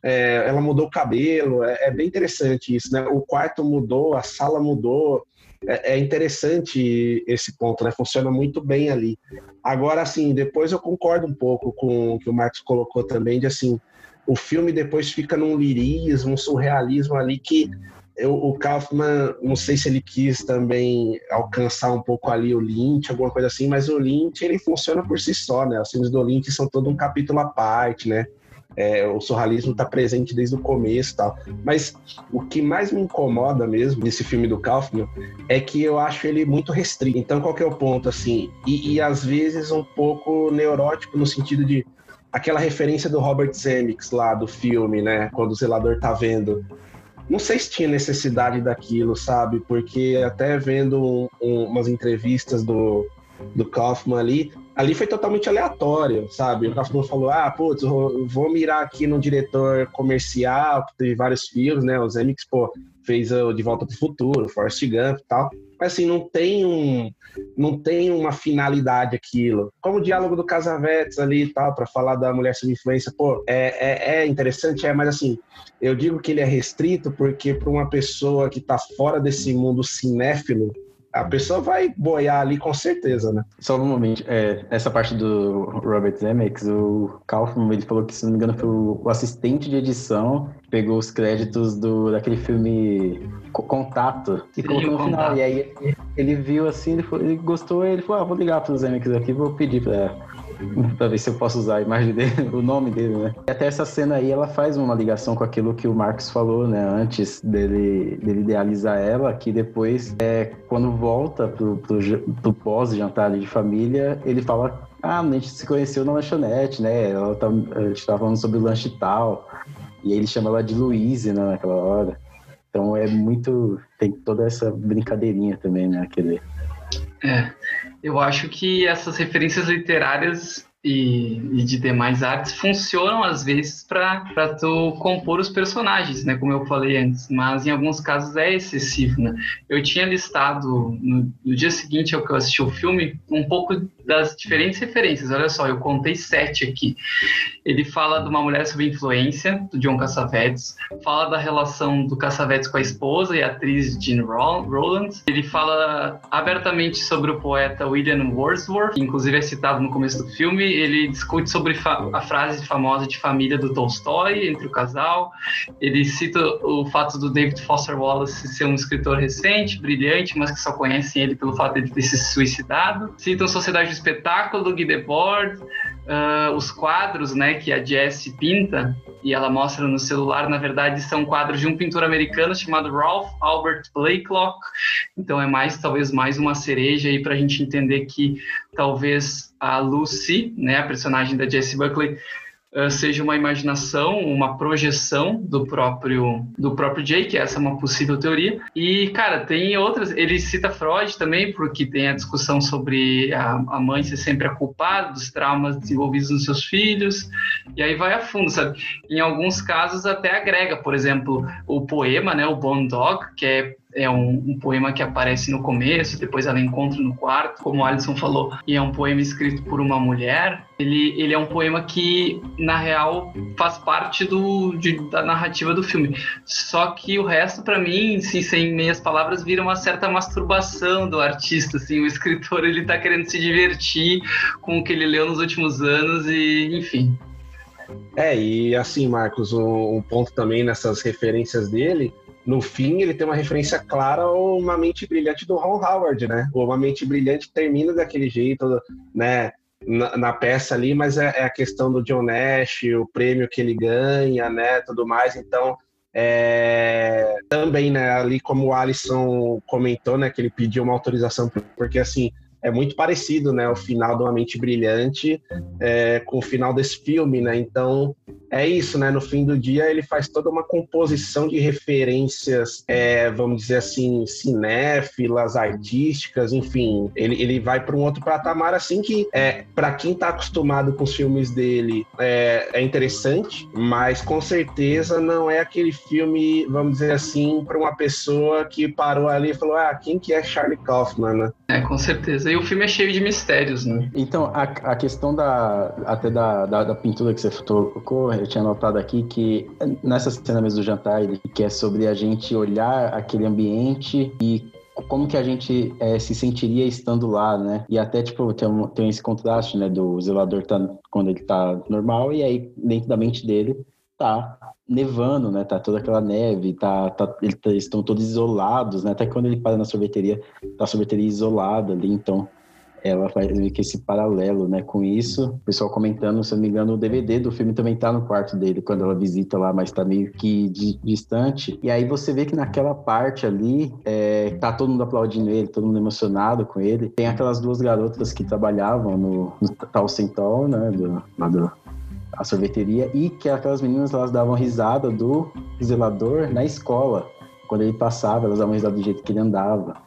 é, ela mudou o cabelo, é, é, bem interessante isso, né? O quarto mudou, a sala mudou, é, é, interessante esse ponto, né? Funciona muito bem ali. Agora, assim, depois eu concordo um pouco com o que o Marcos colocou também, de assim, o filme depois fica num lirismo, um surrealismo ali que eu, o Kaufman, não sei se ele quis também alcançar um pouco ali o Lynch, alguma coisa assim, mas o Lynch ele funciona por si só, né? Os filmes do Lynch são todo um capítulo à parte, né? É, o surrealismo está presente desde o começo tal. Mas o que mais me incomoda mesmo nesse filme do Kaufman é que eu acho ele muito restrito. Então, qual que é o ponto, assim? E, e às vezes um pouco neurótico no sentido de aquela referência do Robert Zemeckis lá do filme, né? Quando o zelador tá vendo. Não sei se tinha necessidade daquilo, sabe? Porque até vendo um, um, umas entrevistas do, do Kaufman ali, ali foi totalmente aleatório, sabe? O Kaufman falou, ah, putz, vou mirar aqui no diretor comercial, que teve vários filmes, né? O Zemix, pô, fez o De Volta pro Futuro, Forrest Gump e tal. Assim, não tem um, não tem uma finalidade aquilo. Como o diálogo do Casavetes ali e tal, para falar da mulher sob influência, pô, é, é, é, interessante, é, mas assim, eu digo que ele é restrito porque para uma pessoa que tá fora desse mundo cinéfilo, a pessoa vai boiar ali com certeza, né? Só um momento, é, essa parte do Robert Zemeckis, o Kaufman, ele falou que, se não me engano, foi o assistente de edição pegou os créditos do, daquele filme Contato e colocou no final. E aí ele, viu assim, ele, foi, ele gostou, ele falou, ah, vou ligar para os Zemeckis aqui, vou pedir para pra ver se eu posso usar a imagem dele, o nome dele, né? E até essa cena aí, ela faz uma ligação com aquilo que o Marcos falou, né? Antes dele, dele idealizar ela, que depois, é, quando volta pro, pro, pro pós-jantar de família, ele fala ah, a gente se conheceu na lanchonete, né? Ela tá, a gente tava falando sobre o lanche e tal. E aí ele chama ela de Louise, né, naquela hora. Então é muito. Tem toda essa brincadeirinha também, né? Aquele... É. Eu acho que essas referências literárias e, e, de demais artes funcionam às vezes para tu compor os personagens, né? Como eu falei antes, mas em alguns casos é excessivo, né? Eu tinha listado no, no dia seguinte ao que eu assisti o filme um pouco das diferentes referências. Olha só, eu contei sete aqui. Ele fala de uma mulher sob influência, do John Cassavetes, fala da relação do Cassavetes com a esposa e a atriz Jean Rowlands. Ele fala abertamente sobre o poeta William Wordsworth, que inclusive é citado no começo do filme. Ele discute sobre a frase famosa de família do Tolstói entre o casal. Ele cita o fato do David Foster Wallace ser um escritor recente, brilhante, mas que só conhecem ele pelo fato de ele ter se suicidado. Citam Sociedade do Espetáculo do Guy Debord, uh, os quadros né, que a Jessie pinta e ela mostra no celular, na verdade, são quadros de um pintor americano chamado Ralph Albert Blakelock. Então é mais, talvez, mais uma cereja aí para a gente entender que talvez a Lucy, né, a personagem da Jessie Buckley, seja uma imaginação, uma projeção do próprio do próprio Jake, essa é uma possível teoria. E, cara, tem outras, ele cita Freud também, porque tem a discussão sobre a, a mãe ser sempre a culpada dos traumas desenvolvidos nos seus filhos, e aí vai a fundo, sabe? Em alguns casos até agrega, por exemplo, o poema, né, o Bone Dog, que é é um, um, poema que aparece no começo, depois ela encontra no quarto, como o Alisson falou, e é um poema escrito por uma mulher. Ele, ele é um poema que, na real, faz parte do, de, da narrativa do filme. Só que o resto, para mim, assim, sem meias palavras, vira uma certa masturbação do artista. Assim, o escritor ele tá querendo se divertir com o que ele leu nos últimos anos e, enfim. É, e assim, Marcos, um, um ponto também nessas referências dele no fim, ele tem uma referência clara ao Uma Mente Brilhante do Ron Howard, né? Uma Mente Brilhante termina daquele jeito, né? Na, na peça ali, mas é, é, a questão do John Nash, o prêmio que ele ganha, né? Tudo mais. Então, é, também, né? Ali, como o Alisson comentou, né? Que ele pediu uma autorização, porque assim é muito parecido, né? O final de Uma Mente Brilhante é, com o final desse filme, né? Então, é isso, né? No fim do dia, ele faz toda uma composição de referências, é, vamos dizer assim, cinéfilas, artísticas, enfim. Ele, ele vai para um outro patamar, assim, que, é, para quem está acostumado com os filmes dele, é, é interessante, mas com certeza não é aquele filme, vamos dizer assim, para uma pessoa que parou ali e falou: ah, quem que é Charlie Kaufman, né? É, com certeza. E o filme é cheio de mistérios, né? Então, a, a questão da, até da, da, da pintura que você tocou, eu tinha notado aqui que nessa cena mesmo do jantar, ele que é sobre a gente olhar aquele ambiente e como que a gente é, se sentiria estando lá, né? E até, tipo, tem, um, tem esse contraste, né? Do zelador tá, quando ele tá normal e aí dentro da mente dele tá nevando, né? Tá toda aquela neve, tá, tá, eles estão todos isolados, né? Até quando ele para na sorveteria, tá a sorveteria isolada ali, então ela faz que esse paralelo, né, com isso. O pessoal comentando, se eu não me engano, o DVD do filme também tá no quarto dele quando ela visita lá, mas tá meio que distante. E aí você vê que naquela parte ali, é, tá todo mundo aplaudindo ele, todo mundo emocionado com ele. Tem aquelas duas garotas que trabalhavam no, no Tal Centol, né, do, do, a sorveteria, e que aquelas meninas elas davam risada do zelador na escola. Quando ele passava, elas davam risada do jeito que ele andava.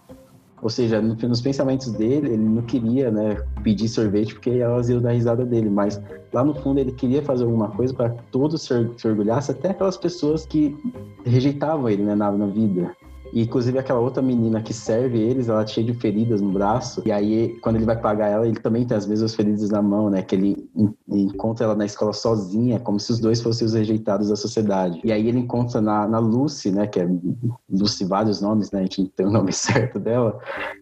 Ou seja, no, nos pensamentos dele, ele não queria né, pedir sorvete porque elas iam dar risada dele, mas lá no fundo ele queria fazer alguma coisa para todos se orgulhassem, até aquelas pessoas que rejeitavam ele né, na, na vida. E, inclusive, aquela outra menina que serve eles, ela é cheia de feridas no braço. E aí, quando ele vai pagar ela, ele também tem as mesmas feridas na mão, né? Que ele encontra ela na escola sozinha, como se os dois fossem os rejeitados da sociedade. E aí ele encontra na, na Lucy, né? Que é Lucy, vários nomes, né? A gente não tem o nome certo dela.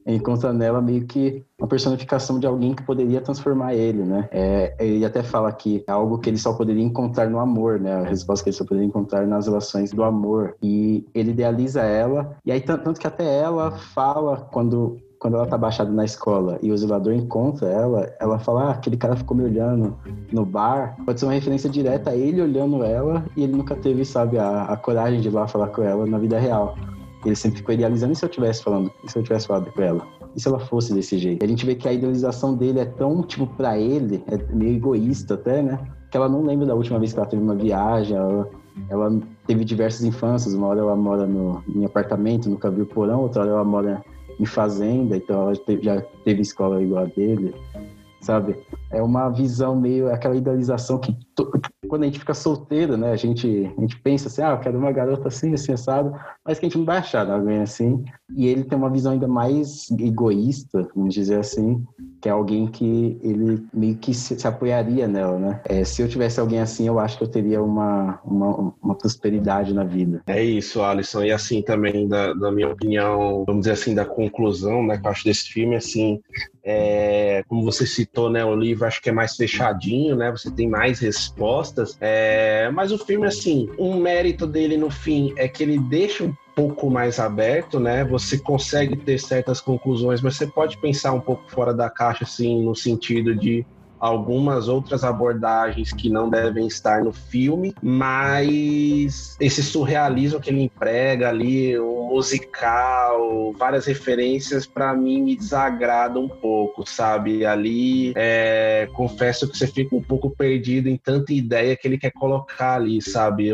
Encontra nela meio que uma personificação de alguém que poderia transformar ele, né? É, ele até fala que é algo que ele só poderia encontrar no amor, né? A resposta que ele só poderia encontrar nas relações do amor. E ele idealiza ela, e aí tanto que até ela fala quando quando ela tá baixada na escola e o zelador encontra ela, ela fala, ah, aquele cara ficou me olhando no bar. Pode ser uma referência direta a ele olhando ela e ele nunca teve, sabe, a, a coragem de ir lá falar com ela na vida real. Ele sempre ficou idealizando, e se eu tivesse falando, e se eu tivesse falado com ela? E se ela fosse desse jeito? A gente vê que a idealização dele é tão, tipo, pra ele, é meio egoísta até, né? Que ela não lembra da última vez que ela teve uma viagem, ela, ela teve diversas infâncias, uma hora ela mora no, em apartamento, nunca viu porão, outra hora ela mora em fazenda, então ela já teve escola igual a dele sabe? É uma visão meio, aquela idealização que quando a gente fica solteiro, né? A gente, a gente pensa assim, ah, eu quero uma garota assim, assim, assado, mas que a gente não vai achar alguém assim. E ele tem uma visão ainda mais egoísta, vamos dizer assim, que é alguém que ele meio que se, se apoiaria nela, né? É, se eu tivesse alguém assim, eu acho que eu teria uma, uma, uma prosperidade na vida. É isso, Alisson. E assim também, da, da minha opinião, vamos dizer assim, da conclusão, né, que eu acho desse filme, assim, é, como você citou, né, o livro acho que é mais fechadinho, né? Você tem mais respostas. É, mas o filme, assim, um mérito dele no fim é que ele deixa um pouco mais aberto, né? Você consegue ter certas conclusões, mas você pode pensar um pouco fora da caixa, assim, no sentido de algumas outras abordagens que não devem estar no filme, mas esse surrealismo que ele emprega ali, o musical, várias referências, para mim me desagrada um pouco, sabe? Ali, é, confesso que você fica um pouco perdido em tanta ideia que ele quer colocar ali, sabe?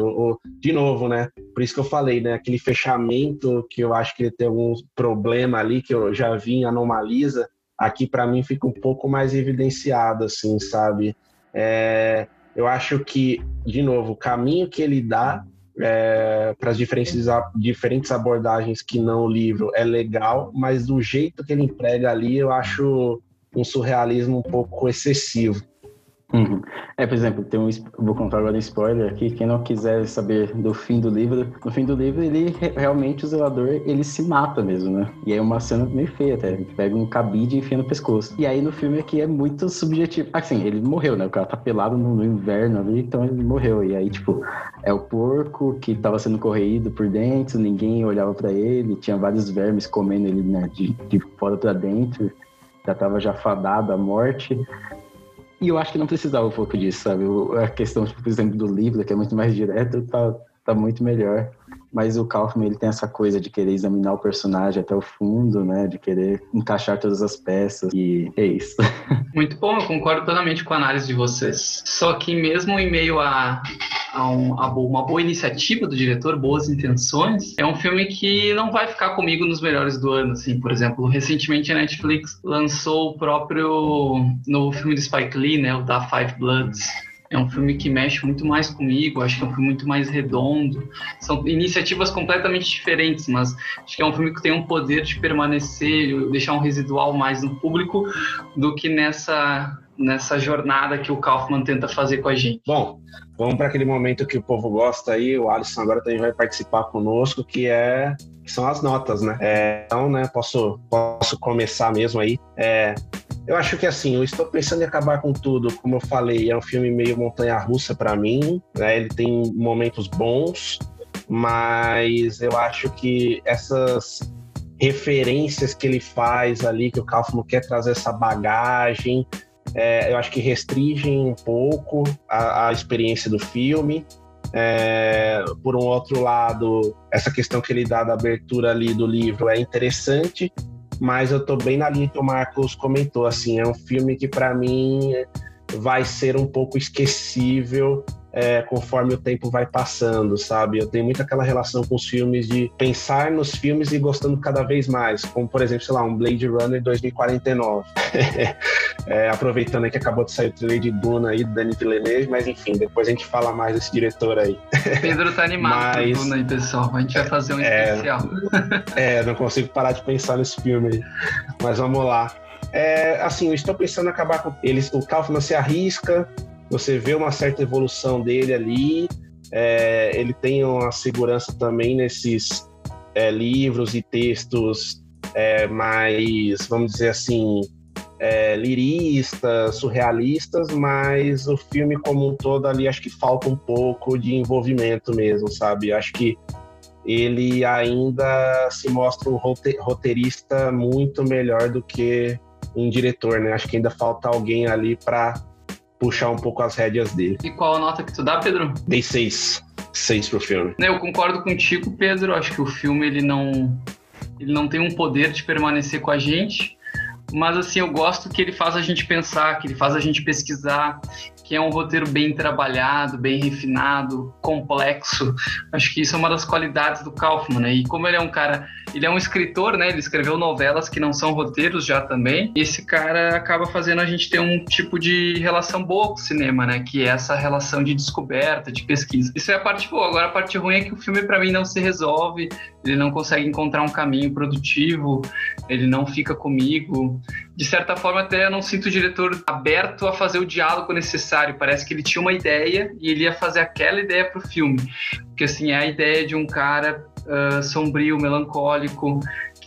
de novo, né? Por isso que eu falei, né? Aquele fechamento que eu acho que ele tem algum problema ali, que eu já vi em Anomalisa, aqui para mim fica um pouco mais evidenciado, assim, sabe? É, eu acho que, de novo, o caminho que ele dá é, para as diferentes, diferentes abordagens que não o livro é legal, mas do jeito que ele emprega ali, eu acho um surrealismo um pouco excessivo. Uhum. É, por exemplo, tem um, vou contar agora um spoiler aqui. Quem não quiser saber do fim do livro, no fim do livro ele realmente o zelador ele se mata mesmo, né? E é uma cena meio feia até. Ele pega um cabide e enfia no pescoço. E aí no filme aqui é muito subjetivo. Assim, ele morreu, né? O cara tá pelado no, no inverno ali, então ele morreu. E aí, tipo, é o porco que tava sendo corroído por dentro, ninguém olhava para ele, tinha vários vermes comendo ele né, de, de fora para dentro. Já tava já fadado à morte. E eu acho que não precisava um pouco disso, sabe? A questão, tipo, por exemplo, do livro, que é muito mais direto, tá, tá muito melhor. Mas o Kaufman, ele tem essa coisa de querer examinar o personagem até o fundo, né? De querer encaixar todas as peças. E é isso. Muito bom, eu concordo plenamente com a análise de vocês. Só que mesmo em meio a, a, um, a uma boa iniciativa do diretor, boas intenções, é um filme que não vai ficar comigo nos melhores do ano, assim. Por exemplo, recentemente a Netflix lançou o próprio novo filme do Spike Lee, né? O Da Five Bloods é um filme que mexe muito mais comigo, acho que é um filme muito mais redondo. São iniciativas completamente diferentes, mas acho que é um filme que tem um poder de permanecer, deixar um residual mais no público do que nessa nessa jornada que o Kaufman tenta fazer com a gente. Bom, vamos para aquele momento que o povo gosta aí, o Alisson agora também vai participar conosco, que é que são as notas, né? É, então, né, posso, posso começar mesmo aí. É, eu acho que assim, eu estou pensando em acabar com tudo, como eu falei, é um filme meio montanha-russa para mim, né? Ele tem momentos bons, mas eu acho que essas referências que ele faz ali, que o Kaufman quer trazer essa bagagem, é, eu acho que restringem um pouco a, a experiência do filme. É, por um outro lado, essa questão que ele dá da abertura ali do livro é interessante, mas eu tô bem na linha que o Marcos comentou, assim, é um filme que para mim vai ser um pouco esquecível é, conforme o tempo vai passando, sabe? Eu tenho muito aquela relação com os filmes de pensar nos filmes e gostando cada vez mais, como por exemplo, sei lá, um Blade Runner 2049. é, aproveitando que acabou de sair o trailer de Duna aí, do Denis Villeneuve, mas enfim, depois a gente fala mais desse diretor aí. Pedro tá animado mas, com Duna aí, pessoal. A gente vai fazer um é, especial. é, não consigo parar de pensar nesse filme aí. Mas vamos lá. É, assim, eu estou pensando em acabar com eles. O Kaufman se arrisca, você vê uma certa evolução dele ali. É, ele tem uma segurança também nesses é, livros e textos é, mais, vamos dizer assim, é, liristas, surrealistas, mas o filme como um todo ali acho que falta um pouco de envolvimento mesmo, sabe? Acho que ele ainda se mostra um roteirista muito melhor do que um diretor, né? Acho que ainda falta alguém ali para puxar um pouco as rédeas dele. E qual a nota que tu dá, Pedro? Dei seis. Seis pro filme. Eu concordo contigo, Pedro. Acho que o filme ele não, ele não tem um poder de permanecer com a gente. Mas assim, eu gosto que ele faz a gente pensar, que ele faz a gente pesquisar, que é um roteiro bem trabalhado, bem refinado, complexo. Acho que isso é uma das qualidades do Kaufman, né? E como ele é um cara, ele é um escritor, né? Ele escreveu novelas que não são roteiros já também. Esse cara acaba fazendo a gente ter um tipo de relação boa com o cinema, né? Que é essa relação de descoberta, de pesquisa. Isso é a parte boa. Agora a parte ruim é que o filme para mim não se resolve, ele não consegue encontrar um caminho produtivo, ele não fica comigo. De certa forma até não sinto o diretor aberto a fazer o diálogo necessário parece que ele tinha uma ideia e ele ia fazer aquela ideia pro filme. Porque, assim, é a ideia de um cara uh, sombrio, melancólico,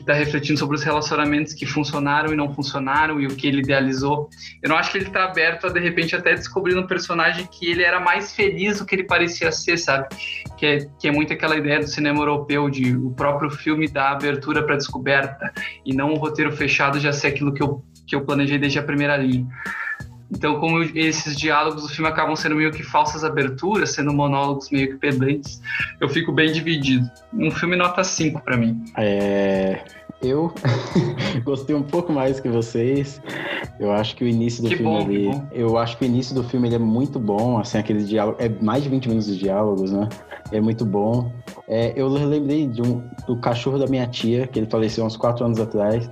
está refletindo sobre os relacionamentos que funcionaram e não funcionaram e o que ele idealizou. Eu não acho que ele está aberto a, de repente, até descobrir no personagem que ele era mais feliz do que ele parecia ser, sabe? Que é, que é muito aquela ideia do cinema europeu, de o próprio filme dar abertura para descoberta e não o roteiro fechado já ser aquilo que eu, que eu planejei desde a primeira linha. Então, como esses diálogos do filme acabam sendo meio que falsas aberturas, sendo monólogos meio que pedantes, eu fico bem dividido. Um filme nota 5 para mim. É, eu gostei um pouco mais que vocês. Eu acho que o início do que filme bom, ali, eu acho que o início do filme ele é muito bom, assim, aqueles diálogos, é mais de 20 minutos de diálogos, né? É muito bom. É, eu lembrei de um, do cachorro da minha tia, que ele faleceu uns 4 anos atrás.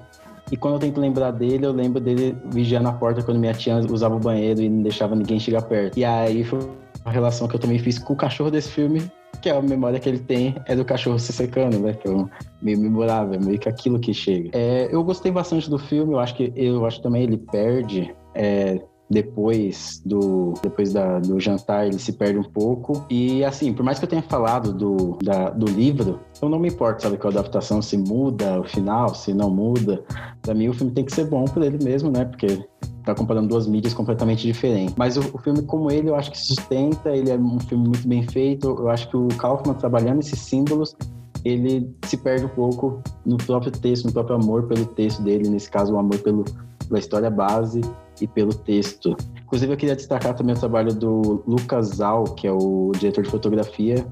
E quando eu tento lembrar dele, eu lembro dele vigiando a porta quando minha tia usava o banheiro e não deixava ninguém chegar perto. E aí foi uma relação que eu também fiz com o cachorro desse filme, que é a memória que ele tem é do cachorro se secando, né? Que é meio memorável, meio que aquilo que chega. É, eu gostei bastante do filme, eu acho que eu acho também ele perde é, depois do depois da, do jantar ele se perde um pouco. E assim por mais que eu tenha falado do, da, do livro eu não me importo sabe com a adaptação se muda o final se não muda. Para mim o filme tem que ser bom por ele mesmo né porque tá comparando duas mídias completamente diferentes. Mas o, o, filme como ele eu acho que sustenta ele é um filme muito bem feito. Eu acho que o Kaufman trabalhando esses símbolos ele se perde um pouco no próprio texto, no próprio amor pelo texto dele, nesse caso o amor pelo, pela história base e pelo texto. Inclusive, eu queria destacar também o trabalho do Lucas Zal, que é o diretor de fotografia.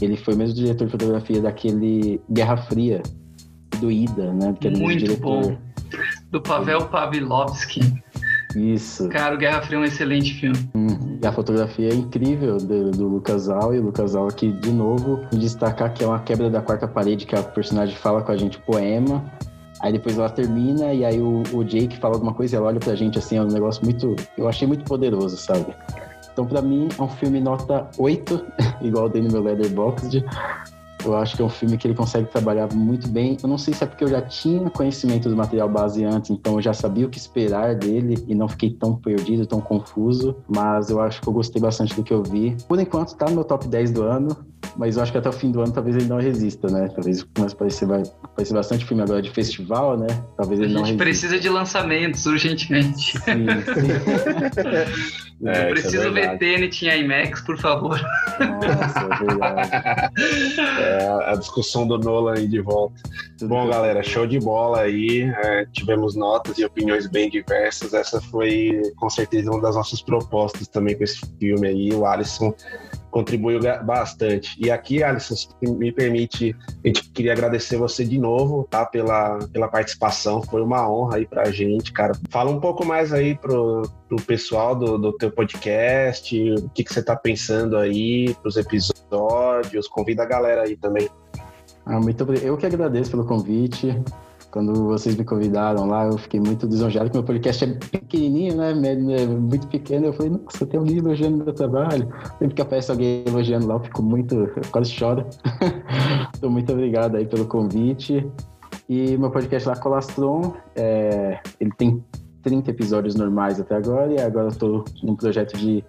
Ele foi mesmo diretor de fotografia daquele Guerra Fria, do Ida, né? Que Muito bom. Do Pavel Pavlovsky. Isso. Cara, o Guerra Fria é um excelente filme. Hum, e a fotografia é incrível do, do Lucas Zal. E o Lucas Zal aqui, de novo, destacar que é uma quebra da quarta parede, que a personagem fala com a gente poema. Aí depois ela termina e aí o, o Jake fala alguma coisa e ela olha pra gente assim, é um negócio muito. Eu achei muito poderoso, sabe? Então, pra mim, é um filme nota 8, igual dei no meu Letterboxd. Eu acho que é um filme que ele consegue trabalhar muito bem. Eu não sei se é porque eu já tinha conhecimento do material base antes, então eu já sabia o que esperar dele e não fiquei tão perdido, tão confuso. Mas eu acho que eu gostei bastante do que eu vi. Por enquanto, tá no meu top 10 do ano, mas eu acho que até o fim do ano talvez ele não resista, né? Talvez comece a aparecer, vai, aparecer bastante filme agora de festival, né? Talvez ele não resista. A gente precisa de lançamentos urgentemente. Sim, sim. É, eu preciso é ver Tenet em IMAX, por favor. Nossa, é verdade. É, a discussão do Nolan aí de volta. Tudo Bom, galera, show de bola aí. É, tivemos notas e opiniões bem diversas. Essa foi, com certeza, uma das nossas propostas também com esse filme aí. O Alisson contribuiu bastante. E aqui, Alisson, se me permite, a gente queria agradecer você de novo, tá? Pela, pela participação. Foi uma honra aí pra gente, cara. Fala um pouco mais aí pro, pro pessoal do, do teu podcast, o que, que você tá pensando aí pros episódios. Convida a galera aí também. Ah, muito obrigado. Eu que agradeço pelo convite. Quando vocês me convidaram lá, eu fiquei muito lisonjeado, que meu podcast é pequenininho, né? Muito pequeno. Eu falei, nossa, tem alguém elogiando meu trabalho. Sempre que aparece alguém elogiando lá, eu fico muito, eu quase choro. então, muito obrigado aí pelo convite. E meu podcast lá, Colastron, é, ele tem 30 episódios normais até agora, e agora eu tô num projeto de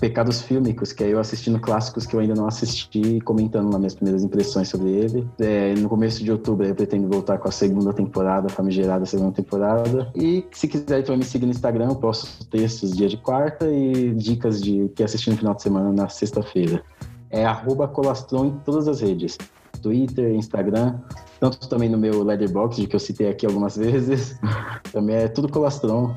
Pecados Fílmicos, que é eu assistindo clássicos que eu ainda não assisti comentando nas minhas primeiras impressões sobre ele. É, no começo de outubro eu pretendo voltar com a segunda temporada, a famigerada segunda temporada. E se quiser então me seguir no Instagram, eu posto textos dia de quarta e dicas de que assistir no final de semana na sexta-feira. É arroba colastron em todas as redes. Twitter, Instagram, tanto também no meu Letterboxd, que eu citei aqui algumas vezes. Também é tudo Colastron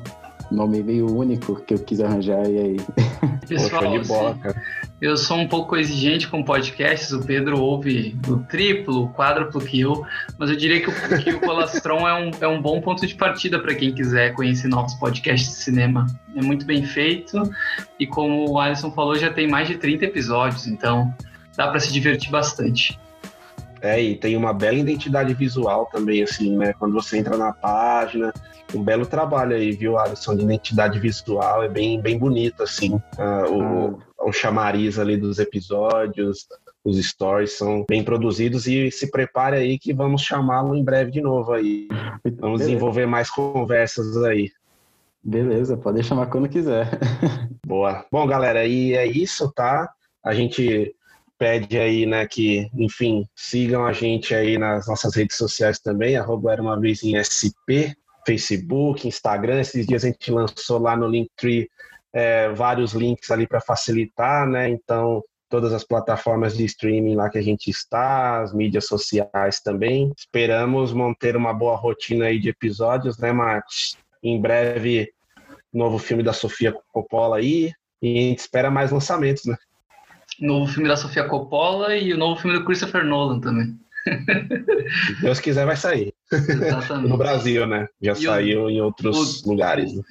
nome meio único que eu quis arranjar e aí. Pessoal, Pô, de bola, cara. eu sou um pouco exigente com podcasts, o Pedro ouve o triplo, o quádruplo que eu, mas eu diria que o, que o Colastron é um, é um bom ponto de partida para quem quiser conhecer novos podcasts de cinema. É muito bem feito e como o Alisson falou, já tem mais de 30 episódios, então dá para se divertir bastante. É, e tem uma bela identidade visual também, assim, né? Quando você entra na página, um belo trabalho aí, viu, Alisson, de identidade visual, é bem, bem bonito, assim, ah, o, o chamariz ali dos episódios, os stories são bem produzidos e se prepare aí que vamos chamá-lo em breve de novo aí. Vamos Beleza. desenvolver mais conversas aí. Beleza, pode chamar quando quiser. Boa. Bom, galera, e é isso, tá? A gente pede aí, né, que, enfim, sigam a gente aí nas nossas redes sociais também, arroba era uma vez em SP, Facebook, Instagram. Esses dias a gente lançou lá no Linktree é, vários links ali para facilitar, né? Então, todas as plataformas de streaming lá que a gente está, as mídias sociais também. Esperamos manter uma boa rotina aí de episódios, né, Marcos? Em breve, novo filme da Sofia Coppola aí. E a gente espera mais lançamentos, né? Novo filme da Sofia Coppola e o novo filme do Christopher Nolan também. Se Deus quiser, vai sair. Exatamente. No Brasil, né? Já E o- saiu em outros o- lugares. né?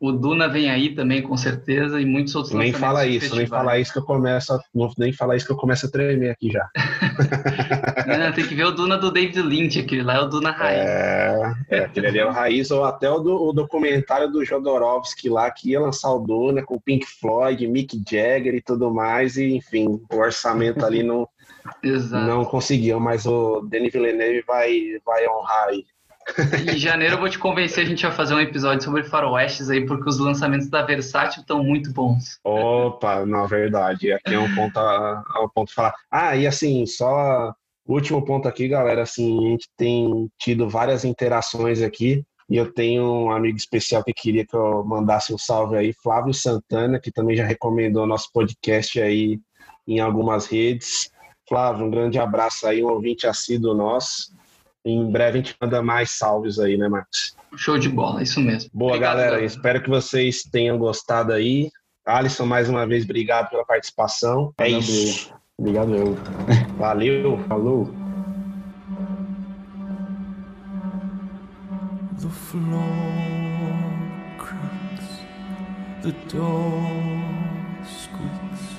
O Duna vem aí também, com certeza, e muitos outros Nem fala isso, nem fala isso que eu começo a, nem fala isso que eu começo a tremer aqui já. Não, tem que ver o Duna do David Lynch, aquele lá é o Duna Raiz. É, é, aquele ali é o raiz, ou até o, do- o documentário do Jodorowsky lá, que ia lançar o Duna com o Pink Floyd, Mick Jagger e tudo mais, e enfim, o orçamento ali não, Exato. não conseguiu, mas o Denis Villeneuve vai, vai honrar aí. Em janeiro eu vou te convencer a gente a fazer um episódio sobre faroestes aí, porque os lançamentos da Versátil estão muito bons. Opa, na verdade, aqui é um ponto a um ponto a falar. Ah, e assim, só último ponto aqui, galera, assim, a gente tem tido várias interações aqui, e eu tenho um amigo especial que queria que eu mandasse um salve aí, Flávio Santana, que também já recomendou nosso podcast aí em algumas redes. Flávio, um grande abraço aí, um ouvinte assíduo nosso. Em breve a gente manda mais salves aí, né, Marcos? Show de bola, isso mesmo. Boa, Obrigado, galera. Espero que vocês tenham gostado aí. Alisson, mais uma vez, obrigado pela participação. É Valeu, isso. Obrigado, eu. Valeu. Falou. The floor creaks, the door squeaks.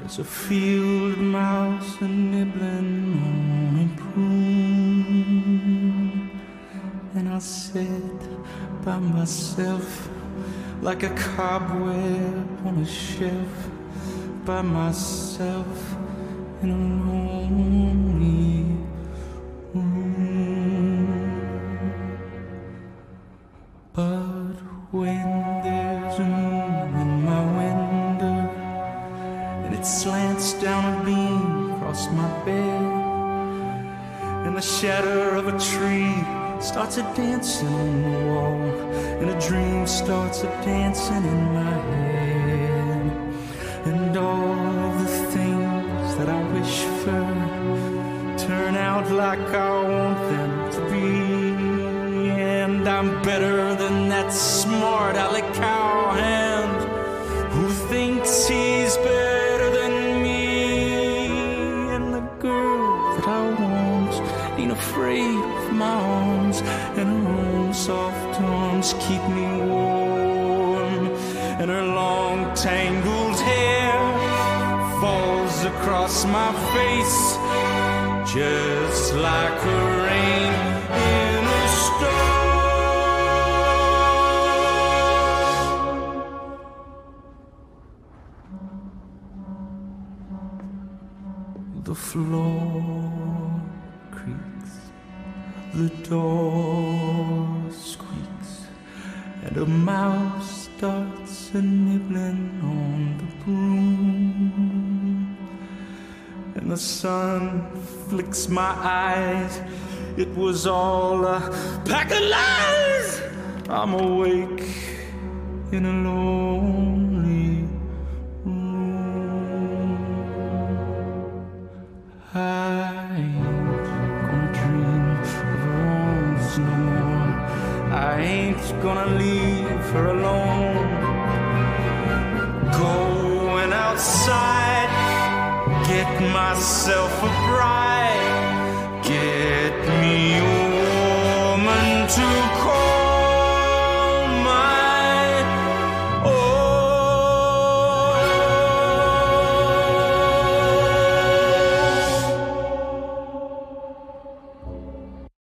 There's a field mouse a nibbling on a prune. And I sit by myself like a cobweb on a shelf, by myself in a room. Starts a dancing on the wall, and a dream starts a dancing in my head, and all of the things that I wish for turn out like I want them to be. And I'm better than that smart alley cowhand across my face just like a rain in a storm. The floor creaks, the door squeaks, and a mouse starts a nibbling the sun flicks my eyes. It was all a pack of lies. I'm awake in a lonely room. I ain't gonna dream of wrongs no more. I ain't gonna leave her alone. Going outside get myself a bride, get me a